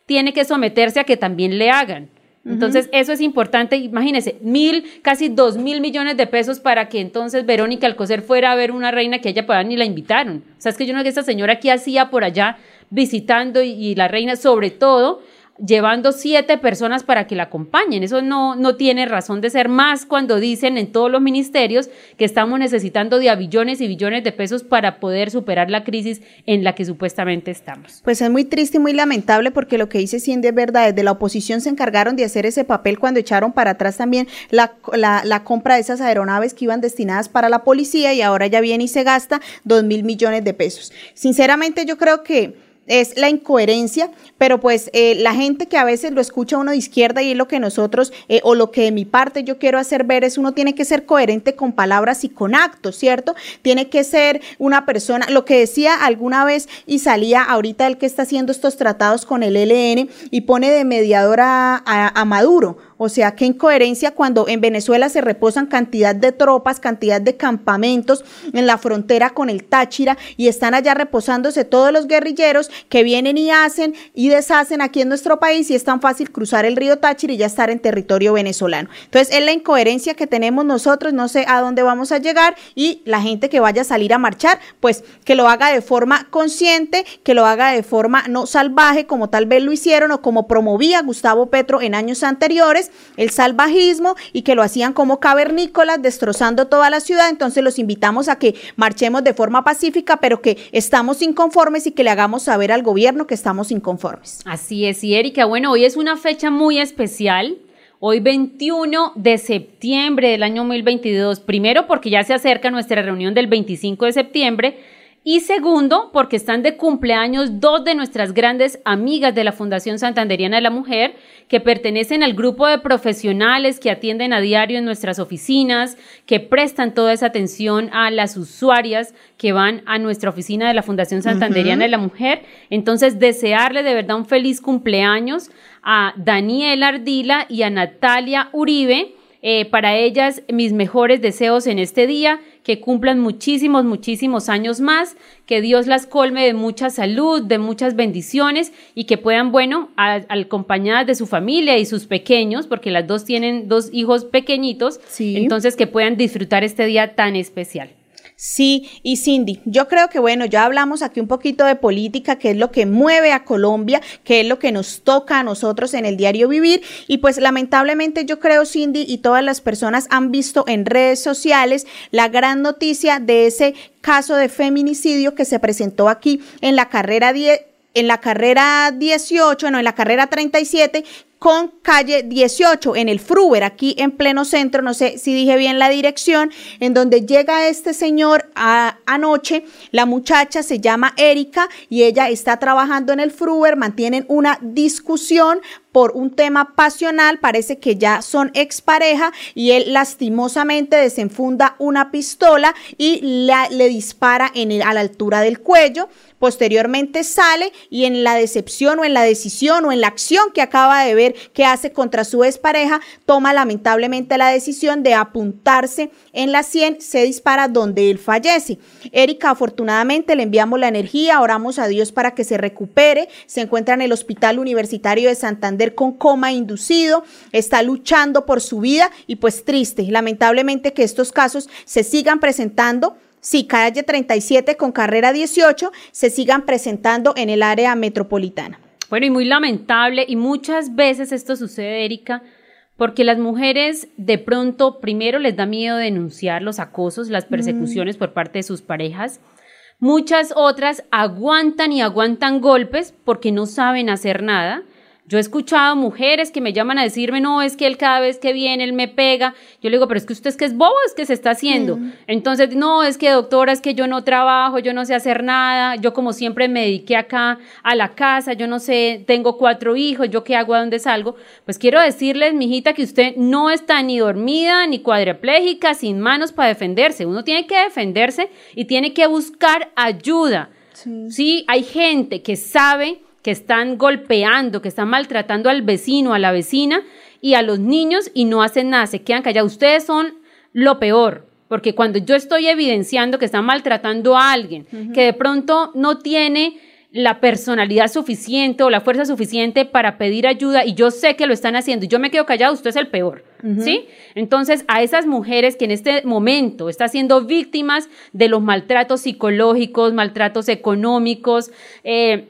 tiene que someterse a que también le hagan. Entonces, eso es importante. Imagínense, mil, casi dos mil millones de pesos para que entonces Verónica Alcocer fuera a ver una reina que ella pueda ni la invitaron. O sea, es que yo no sé que esta señora aquí hacía por allá visitando y la reina, sobre todo, llevando siete personas para que la acompañen. Eso no, no tiene razón de ser más cuando dicen en todos los ministerios que estamos necesitando de a billones y billones de pesos para poder superar la crisis en la que supuestamente estamos. Pues es muy triste y muy lamentable porque lo que dice Cindy es verdad. Desde la oposición se encargaron de hacer ese papel cuando echaron para atrás también la, la, la compra de esas aeronaves que iban destinadas para la policía y ahora ya viene y se gasta dos mil millones de pesos. Sinceramente yo creo que es la incoherencia, pero pues eh, la gente que a veces lo escucha uno de izquierda y es lo que nosotros, eh, o lo que de mi parte yo quiero hacer ver es uno tiene que ser coherente con palabras y con actos, ¿cierto? Tiene que ser una persona, lo que decía alguna vez y salía ahorita el que está haciendo estos tratados con el LN y pone de mediador a, a Maduro. O sea, qué incoherencia cuando en Venezuela se reposan cantidad de tropas, cantidad de campamentos en la frontera con el Táchira y están allá reposándose todos los guerrilleros que vienen y hacen y deshacen aquí en nuestro país y es tan fácil cruzar el río Táchira y ya estar en territorio venezolano. Entonces, es la incoherencia que tenemos nosotros, no sé a dónde vamos a llegar y la gente que vaya a salir a marchar, pues que lo haga de forma consciente, que lo haga de forma no salvaje como tal vez lo hicieron o como promovía Gustavo Petro en años anteriores el salvajismo y que lo hacían como cavernícolas, destrozando toda la ciudad. Entonces los invitamos a que marchemos de forma pacífica, pero que estamos inconformes y que le hagamos saber al gobierno que estamos inconformes. Así es, y Erika, bueno, hoy es una fecha muy especial. Hoy 21 de septiembre del año 2022, primero porque ya se acerca nuestra reunión del 25 de septiembre, y segundo, porque están de cumpleaños dos de nuestras grandes amigas de la Fundación Santanderiana de la Mujer, que pertenecen al grupo de profesionales que atienden a diario en nuestras oficinas, que prestan toda esa atención a las usuarias que van a nuestra oficina de la Fundación Santanderiana de la Mujer. Entonces, desearle de verdad un feliz cumpleaños a Daniela Ardila y a Natalia Uribe. Eh, para ellas, mis mejores deseos en este día que cumplan muchísimos, muchísimos años más, que Dios las colme de mucha salud, de muchas bendiciones y que puedan, bueno, acompañadas de su familia y sus pequeños, porque las dos tienen dos hijos pequeñitos, entonces que puedan disfrutar este día tan especial. Sí, y Cindy, yo creo que bueno, ya hablamos aquí un poquito de política, que es lo que mueve a Colombia, que es lo que nos toca a nosotros en el diario vivir, y pues lamentablemente yo creo, Cindy, y todas las personas han visto en redes sociales la gran noticia de ese caso de feminicidio que se presentó aquí en la carrera 10 en la carrera 18, no, en la carrera 37, con calle 18 en el Fruber, aquí en pleno centro, no sé si dije bien la dirección, en donde llega este señor anoche, la muchacha se llama Erika y ella está trabajando en el Fruber, mantienen una discusión por un tema pasional, parece que ya son expareja y él lastimosamente desenfunda una pistola y le dispara en a la altura del cuello. Posteriormente sale y en la decepción o en la decisión o en la acción que acaba de ver que hace contra su expareja, toma lamentablemente la decisión de apuntarse en la 100, se dispara donde él fallece. Erika, afortunadamente le enviamos la energía, oramos a Dios para que se recupere, se encuentra en el Hospital Universitario de Santander con coma inducido, está luchando por su vida y pues triste, lamentablemente que estos casos se sigan presentando sí, calle 37 con carrera 18, se sigan presentando en el área metropolitana. Bueno, y muy lamentable, y muchas veces esto sucede, Erika, porque las mujeres de pronto primero les da miedo denunciar los acosos, las persecuciones por parte de sus parejas. Muchas otras aguantan y aguantan golpes porque no saben hacer nada. Yo he escuchado mujeres que me llaman a decirme, no, es que él cada vez que viene, él me pega. Yo le digo, pero es que usted es que es bobo, es que se está haciendo. Entonces, no, es que doctora, es que yo no trabajo, yo no sé hacer nada. Yo como siempre me dediqué acá a la casa, yo no sé, tengo cuatro hijos, yo qué hago, a dónde salgo. Pues quiero decirles, mijita, que usted no está ni dormida, ni cuadriplégica, sin manos para defenderse. Uno tiene que defenderse y tiene que buscar ayuda. sí hay gente que sabe que están golpeando, que están maltratando al vecino, a la vecina y a los niños y no hacen nada, se quedan callados. Ustedes son lo peor, porque cuando yo estoy evidenciando que están maltratando a alguien, que de pronto no tiene la personalidad suficiente o la fuerza suficiente para pedir ayuda y yo sé que lo están haciendo y yo me quedo callado, usted es el peor, ¿sí? Entonces, a esas mujeres que en este momento están siendo víctimas de los maltratos psicológicos, maltratos económicos, eh,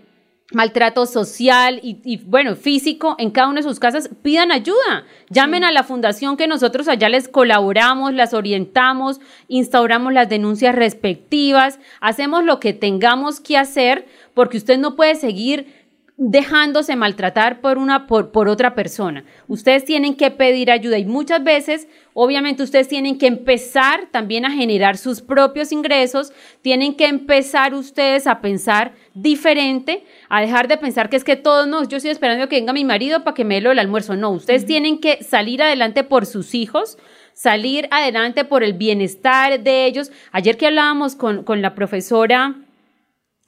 maltrato social y, bueno, físico en cada una de sus casas, pidan ayuda. Llamen a la fundación que nosotros allá les colaboramos, las orientamos, instauramos las denuncias respectivas, hacemos lo que tengamos que hacer porque usted no puede seguir dejándose maltratar por una por, por, otra persona. Ustedes tienen que pedir ayuda y muchas veces, obviamente, ustedes tienen que empezar también a generar sus propios ingresos, tienen que empezar ustedes a pensar diferente, a dejar de pensar que es que todos no, yo estoy esperando que venga mi marido para que me lo el almuerzo. No, ustedes tienen que salir adelante por sus hijos, salir adelante por el bienestar de ellos. Ayer que hablábamos con, con la profesora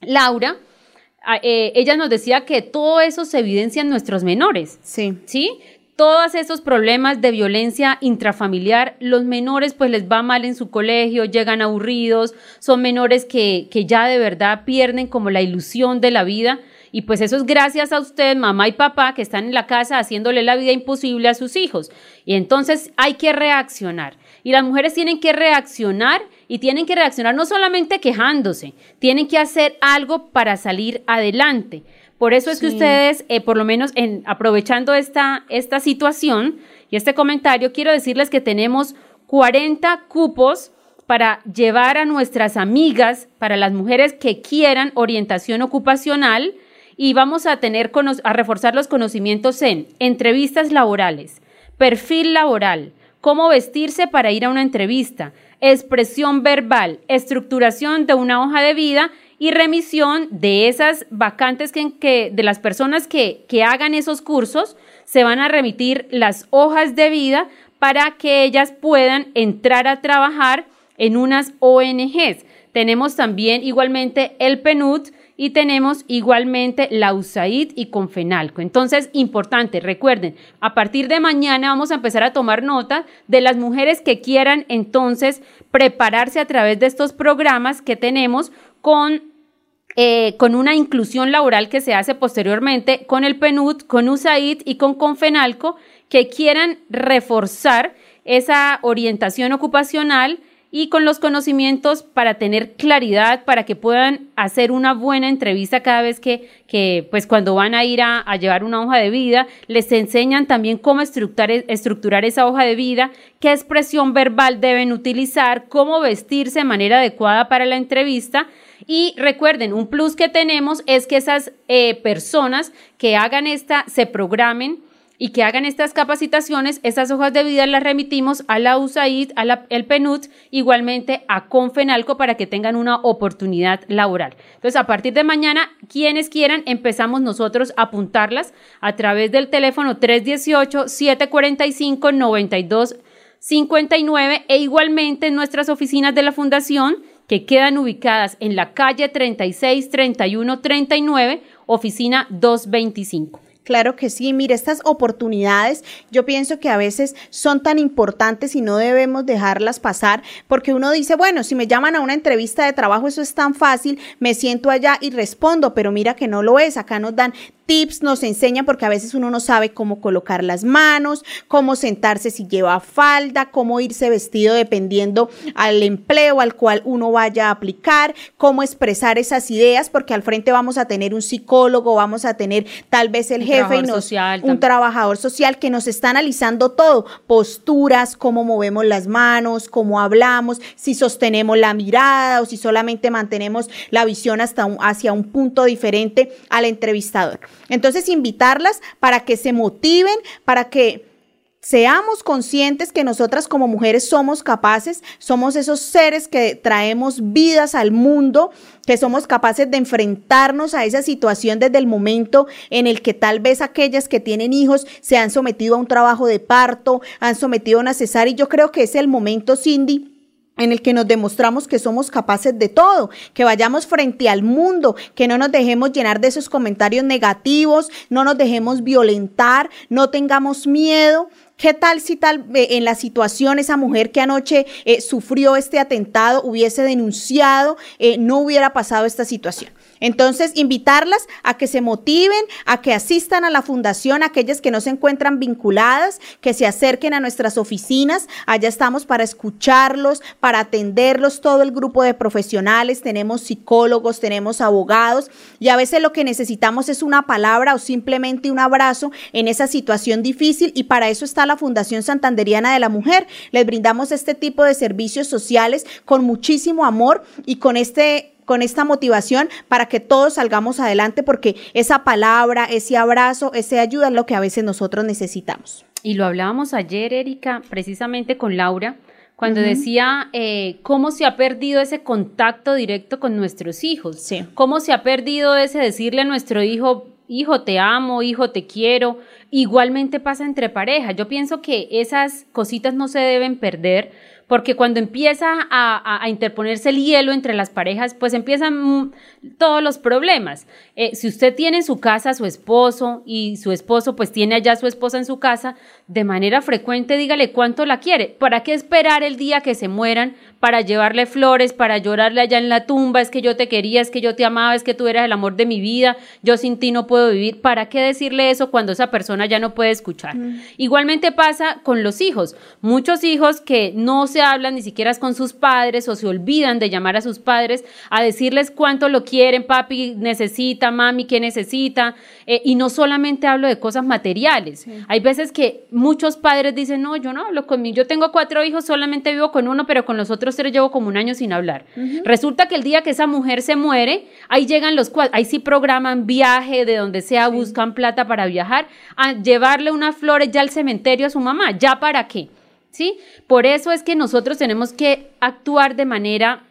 Laura, eh, ella nos decía que todo eso se evidencia en nuestros menores. Sí. ¿Sí? Todos esos problemas de violencia intrafamiliar, los menores pues les va mal en su colegio, llegan aburridos, son menores que, que ya de verdad pierden como la ilusión de la vida. Y pues eso es gracias a usted, mamá y papá, que están en la casa haciéndole la vida imposible a sus hijos. Y entonces hay que reaccionar. Y las mujeres tienen que reaccionar y tienen que reaccionar no solamente quejándose, tienen que hacer algo para salir adelante. Por eso es que ustedes, eh, por lo menos en, aprovechando esta, esta situación y este comentario, quiero decirles que tenemos 40 cupos para llevar a nuestras amigas, para las mujeres que quieran orientación ocupacional y vamos a tener a reforzar los conocimientos en entrevistas laborales, perfil laboral, cómo vestirse para ir a una entrevista, expresión verbal, estructuración de una hoja de vida y remisión de esas vacantes que, de las personas que, que hagan esos cursos, se van a remitir las hojas de vida para que ellas puedan entrar a trabajar en unas ONGs. Tenemos también igualmente el PNUD, y tenemos igualmente la USAID y Confenalco. Entonces, importante, recuerden, a partir de mañana vamos a empezar a tomar nota de las mujeres que quieran entonces prepararse a través de estos programas que tenemos con eh, con una inclusión laboral que se hace posteriormente con el PNUD, con USAID y con Confenalco, que quieran reforzar esa orientación ocupacional y con los conocimientos para tener claridad, para que puedan hacer una buena entrevista cada vez que, que pues cuando van a ir a, llevar una hoja de vida, les enseñan también cómo estructurar, estructurar esa hoja de vida, qué expresión verbal deben utilizar, cómo vestirse de manera adecuada para la entrevista. Y recuerden, un plus que tenemos es que esas eh, personas que hagan esta, se programen y que hagan estas capacitaciones, estas hojas de vida las remitimos a la USAID, al PNUD, igualmente a Confenalco para que tengan una oportunidad laboral. Entonces, a partir de mañana, quienes quieran, empezamos nosotros a apuntarlas a través del teléfono 318-745-9259 e igualmente en nuestras oficinas de la Fundación que quedan ubicadas en la calle 36 31 39, oficina 225. Claro que sí, mire, estas oportunidades yo pienso que a veces son tan importantes y no debemos dejarlas pasar porque uno dice, bueno, si me llaman a una entrevista de trabajo eso es tan fácil, me siento allá y respondo, pero mira que no lo es, acá nos dan tips, nos enseñan porque a veces uno no sabe cómo colocar las manos, cómo sentarse si lleva falda, cómo irse vestido dependiendo al empleo al cual uno vaya a aplicar, cómo expresar esas ideas, porque al frente vamos a tener un psicólogo, vamos a tener tal vez el jefe y nos, un trabajador social que nos está analizando todo, posturas, cómo movemos las manos, cómo hablamos, si sostenemos la mirada o si solamente mantenemos la visión hasta hacia un punto diferente al entrevistador. Entonces, invitarlas para que se motiven, para que seamos conscientes que nosotras como mujeres somos capaces, somos esos seres que traemos vidas al mundo, que somos capaces de enfrentarnos a esa situación desde el momento en el que tal vez aquellas que tienen hijos se han sometido a un trabajo de parto, han sometido a una cesárea. Y yo creo que es el momento, Cindy, en el que nos demostramos que somos capaces de todo, que vayamos frente al mundo, que no nos dejemos llenar de esos comentarios negativos, no nos dejemos violentar, no tengamos miedo. ¿Qué tal si tal eh, en la situación esa mujer que anoche eh, sufrió este atentado hubiese denunciado, eh, no hubiera pasado esta situación? Entonces, invitarlas a que se motiven, a que asistan a la fundación, aquellas que no se encuentran vinculadas, que se acerquen a nuestras oficinas. Allá estamos para escucharlos, para atenderlos, todo el grupo de profesionales. Tenemos psicólogos, tenemos abogados y a veces lo que necesitamos es una palabra o simplemente un abrazo en esa situación difícil y para eso está la Fundación Santanderiana de la Mujer. Les brindamos este tipo de servicios sociales con muchísimo amor y con este con esta motivación para que todos salgamos adelante porque esa palabra, ese abrazo, esa ayuda es lo que a veces nosotros necesitamos. Y lo hablábamos ayer, Erika, precisamente con Laura, cuando decía eh, cómo se ha perdido ese contacto directo con nuestros hijos, sí. cómo se ha perdido ese decirle a nuestro hijo, hijo te amo, hijo te quiero, igualmente pasa entre parejas. Yo pienso que esas cositas no se deben perder porque cuando empieza a, interponerse el hielo entre las parejas, pues empiezan todos los problemas. Eh, si usted tiene en su casa a su esposo y su esposo pues tiene allá a su esposa en su casa, de manera frecuente dígale cuánto la quiere. ¿Para qué esperar el día que se mueran para llevarle flores, para llorarle allá en la tumba? Es que yo te quería, es que yo te amaba, es que tú eras el amor de mi vida, yo sin ti no puedo vivir. ¿Para qué decirle eso cuando esa persona ya no puede escuchar? Mm. Igualmente pasa con los hijos. Muchos hijos que no se hablan ni siquiera con sus padres o se olvidan de llamar a sus padres a decirles cuánto lo quieren, papi necesita, mami, ¿qué necesita? Eh, y no solamente hablo de cosas materiales. Hay veces que muchos padres dicen, no, yo no hablo con mí, yo tengo cuatro hijos, solamente vivo con uno, pero con los otros tres llevo como un año sin hablar. Resulta que el día que esa mujer se muere, ahí llegan los cuatro, ahí sí programan viaje de donde sea, buscan plata para viajar, a llevarle unas flores ya al cementerio a su mamá, ¿ya para qué? ¿Sí? Por eso es que nosotros tenemos que actuar de manera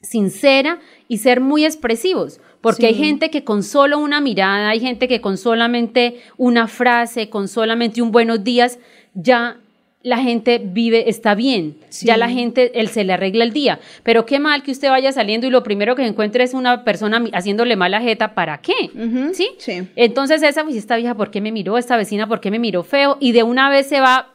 sincera y ser muy expresivos. Porque hay gente que con solo una mirada, hay gente que con solamente una frase, con solamente un buenos días, ya la gente vive, está bien, ya la gente, él se le arregla el día. Pero qué mal que usted vaya saliendo y lo primero que encuentre es una persona haciéndole mala jeta, ¿para qué? ¿Sí? ¿Sí? Entonces esa, pues esta vieja, ¿por qué me miró? Esta vecina, ¿por qué me miró feo? Y de una vez se va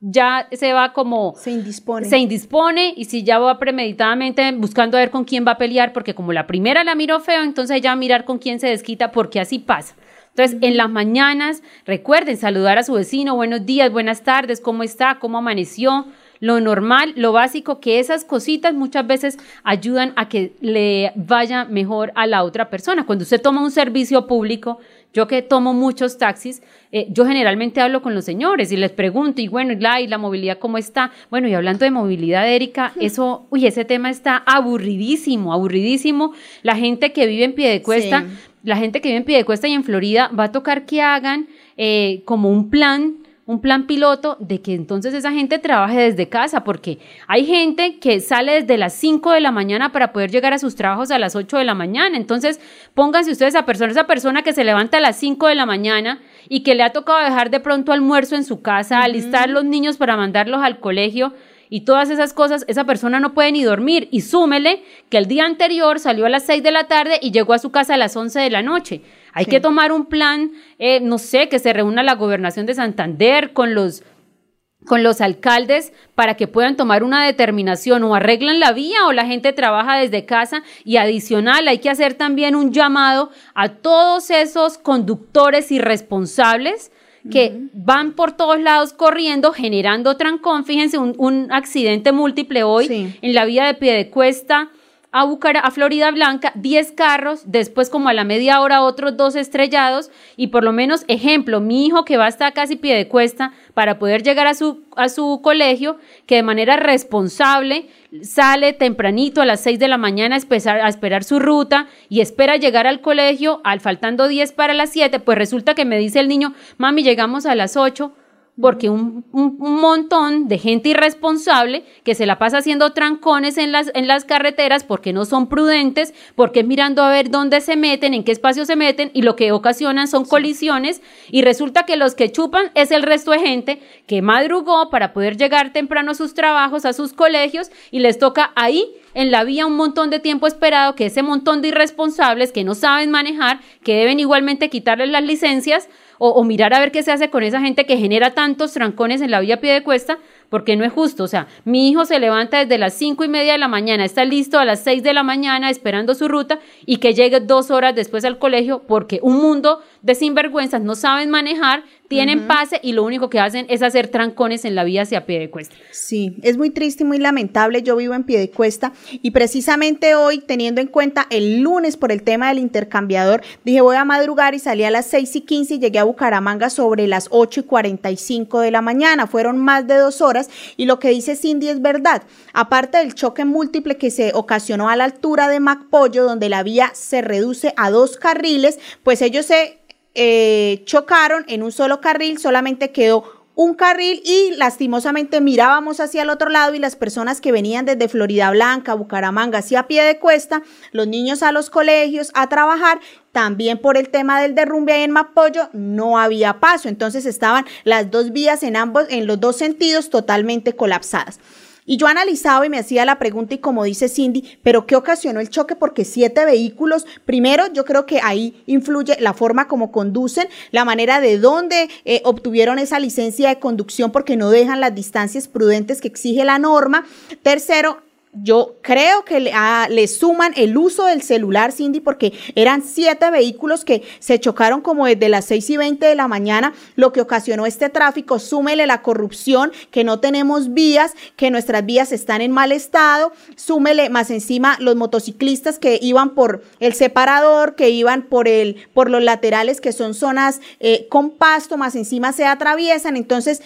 ya se va como... Se indispone. Se indispone y si ya va premeditadamente buscando a ver con quién va a pelear, porque como la primera la miró feo, entonces ya va a mirar con quién se desquita, porque así pasa. Entonces, en las mañanas, recuerden saludar a su vecino, buenos días, buenas tardes, ¿cómo está? ¿Cómo amaneció? Lo normal, lo básico, que esas cositas muchas veces ayudan a que le vaya mejor a la otra persona. Cuando usted toma un servicio público, yo que tomo muchos taxis, eh, yo generalmente hablo con los señores y les pregunto, y bueno, la, y la movilidad cómo está. Bueno, y hablando de movilidad, Erika, eso, uy, ese tema está aburridísimo, aburridísimo. La gente que vive en Piedecuesta, cuesta, la gente que vive en Piedecuesta y en Florida, va a tocar que hagan eh, como un plan un plan piloto de que entonces esa gente trabaje desde casa, porque hay gente que sale desde las 5 de la mañana para poder llegar a sus trabajos a las 8 de la mañana. Entonces, pónganse ustedes a persona, esa persona que se levanta a las 5 de la mañana y que le ha tocado dejar de pronto almuerzo en su casa, alistar los niños para mandarlos al colegio y todas esas cosas, esa persona no puede ni dormir. Y súmele que el día anterior salió a las 6 de la tarde y llegó a su casa a las 11 de la noche. Hay que tomar un plan, eh, no sé, que se reúna la gobernación de Santander con los con los alcaldes para que puedan tomar una determinación. O arreglan la vía o la gente trabaja desde casa y adicional hay que hacer también un llamado a todos esos conductores irresponsables que van por todos lados corriendo, generando trancón. Fíjense, un, accidente múltiple hoy en la vía de Piedecuesta a, Bucara, a Florida Blanca, 10 carros, después como a la media hora otros dos estrellados. Y por lo menos, ejemplo, mi hijo que va hasta casi pie de cuesta para poder llegar a su, a su colegio, que de manera responsable sale tempranito a las 6 de la mañana a esperar, su ruta y espera llegar al colegio al faltando 10 para las 7, pues resulta que me dice el niño, mami, llegamos a las 8 porque un, un, montón de gente irresponsable que se la pasa haciendo trancones en las, en las carreteras porque no son prudentes, porque es mirando a ver dónde se meten, en qué espacio se meten y lo que ocasionan son colisiones. Y resulta que los que chupan es el resto de gente que madrugó para poder llegar temprano a sus trabajos, a sus colegios y les toca ahí en la vía un montón de tiempo esperado que ese montón de irresponsables que no saben manejar, que deben igualmente quitarles las licencias, o, mirar a ver qué se hace con esa gente que genera tantos trancones en la vía pie de cuesta, porque no es justo. O sea, mi hijo se levanta desde las cinco y media de la mañana, está listo a las seis de la mañana esperando su ruta y que llegue dos horas después al colegio porque un mundo de sinvergüenzas no saben manejar, tienen pase y lo único que hacen es hacer trancones en la vía hacia pie de cuesta. Sí, es muy triste y muy lamentable. Yo vivo en pie de cuesta y precisamente hoy, teniendo en cuenta el lunes por el tema del intercambiador, dije voy a madrugar y salí a las seis y quince y llegué a Bucaramanga sobre las ocho y cuarenta y cinco de la mañana. Fueron más de dos horas y lo que dice Cindy es verdad. Aparte del choque múltiple que se ocasionó a la altura de Macpollo, donde la vía se reduce a dos carriles, pues ellos se eh, chocaron en un solo carril, solamente quedó un carril y lastimosamente mirábamos hacia el otro lado y las personas que venían desde Florida Blanca, Bucaramanga, hacia pie de cuesta, los niños a los colegios a trabajar, también por el tema del derrumbe ahí en Mapollo no había paso, entonces estaban las dos vías en ambos, en los dos sentidos totalmente colapsadas. Y yo analizaba y me hacía la pregunta y como dice Cindy, pero ¿qué ocasionó el choque? Porque siete vehículos, primero yo creo que ahí influye la forma como conducen, la manera de dónde eh, obtuvieron esa licencia de conducción porque no dejan las distancias prudentes que exige la norma. Tercero, yo creo que le, ah, le, suman el uso del celular, Cindy, porque eran siete vehículos que se chocaron como desde las seis y veinte de la mañana, lo que ocasionó este tráfico. Súmele la corrupción, que no tenemos vías, que nuestras vías están en mal estado. Súmele más encima los motociclistas que iban por el separador, que iban por, el, por los laterales, que son zonas eh, con pasto, más encima se atraviesan. Entonces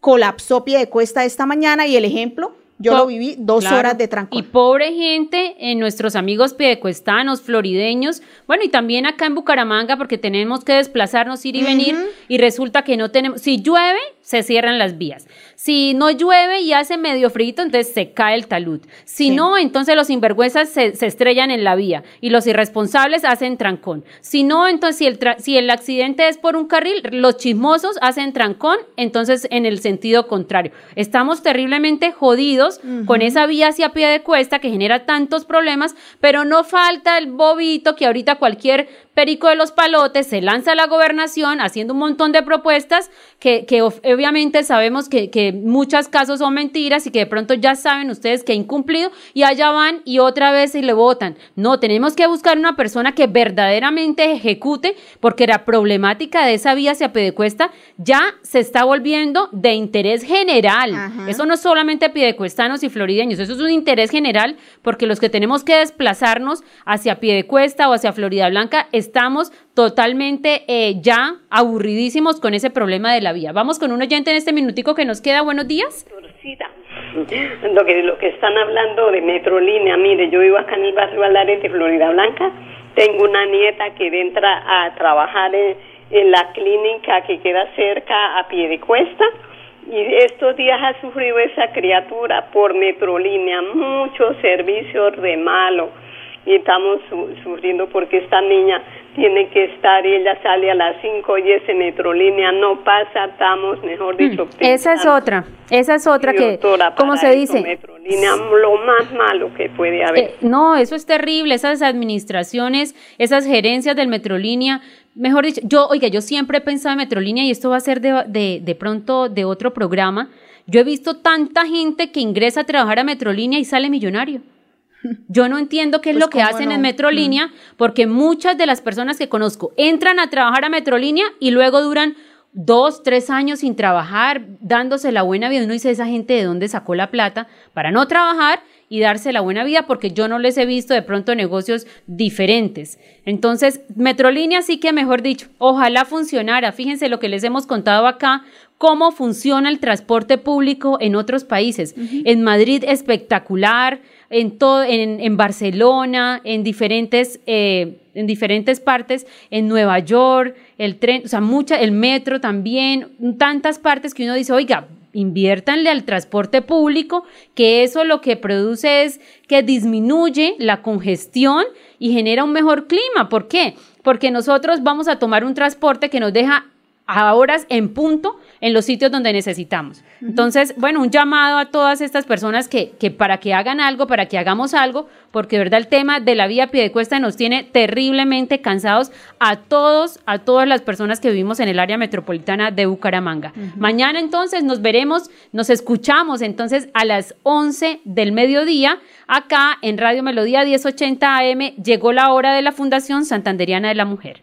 colapsó pie de cuesta esta mañana y el ejemplo yo lo viví dos horas de tranquilidad. Y pobre gente, en nuestros amigos piedecuestanos, florideños, bueno, y también acá en Bucaramanga, porque tenemos que desplazarnos, ir y venir, y resulta que no tenemos, si llueve, se cierran las vías. Si no llueve y hace medio frito, entonces se cae el talud. Si no, entonces los sinvergüenzas se, estrellan en la vía y los irresponsables hacen trancón. Si no, entonces si el, si el accidente es por un carril, los chismosos hacen trancón, entonces en el sentido contrario. Estamos terriblemente jodidos con esa vía hacia pie de cuesta que genera tantos problemas, pero no falta el bobito que ahorita cualquier Perico de los Palotes se lanza a la gobernación haciendo un montón de propuestas que, que obviamente sabemos que, que muchos casos son mentiras y que de pronto ya saben ustedes que ha incumplido y allá van y otra vez y le votan. No, tenemos que buscar una persona que verdaderamente ejecute porque la problemática de esa vía hacia Pedecuesta ya se está volviendo de interés general. Eso no es solamente piedecuestanos y florideños, eso es un interés general porque los que tenemos que desplazarnos hacia Piedecuesta o hacia Florida Blanca estamos totalmente eh, ya aburridísimos con ese problema de la vía. Vamos con un oyente en este minutico que nos queda. Buenos días. Lo que, lo que están hablando de Metrolínea, mire, yo vivo acá en el barrio Alares de Florida Blanca, tengo una nieta que entra a trabajar en la clínica que queda cerca a pie de cuesta y estos días ha sufrido esa criatura por Metrolínea, muchos servicios de malo y estamos sufriendo porque esta niña tiene que estar y ella sale a las 5 y ese metrolínea no pasa, estamos, mejor dicho. Mm, esa es otra, esa es otra que, como se dice? Metrolínea, lo más malo que puede haber. Eh, no, eso es terrible, esas administraciones, esas gerencias del metrolínea, mejor dicho, yo, oiga, yo siempre he pensado en metrolínea y esto va a ser de, de, de pronto de otro programa, Yo he visto tanta gente que ingresa a trabajar a Metrolínea y sale millonario. Yo no entiendo qué es Pues, lo que ¿cómo hacen no? en Metrolínea, porque muchas de las personas que conozco entran a trabajar a Metrolínea y luego duran dos, tres años sin trabajar, dándose la buena vida. Uno dice, esa gente de dónde sacó la plata para no trabajar y darse la buena vida, porque yo no les he visto de pronto negocios diferentes. Entonces, Metrolínea sí que, mejor dicho, ojalá funcionara. Fíjense lo que les hemos contado acá, cómo funciona el transporte público en otros países. En Madrid, espectacular, en, todo, en, en Barcelona, en diferentes, eh, en diferentes partes, en Nueva York, el tren, o sea, mucha, el metro también, tantas partes que uno dice, oiga, inviértanle al transporte público, que eso lo que produce es que disminuye la congestión y genera un mejor clima. ¿Por qué? Porque nosotros vamos a tomar un transporte que nos deja a horas en punto en los sitios donde necesitamos. Entonces, bueno, un llamado a todas estas personas que, que para que hagan algo, para que hagamos algo, porque verdad el tema de la vía Piedecuesta nos tiene terriblemente cansados a todos, a todas las personas que vivimos en el área metropolitana de Bucaramanga. Mañana entonces nos veremos, nos escuchamos entonces a las 11 del mediodía acá en Radio Melodía 1080 AM. Llegó la hora de la Fundación Santanderiana de la Mujer.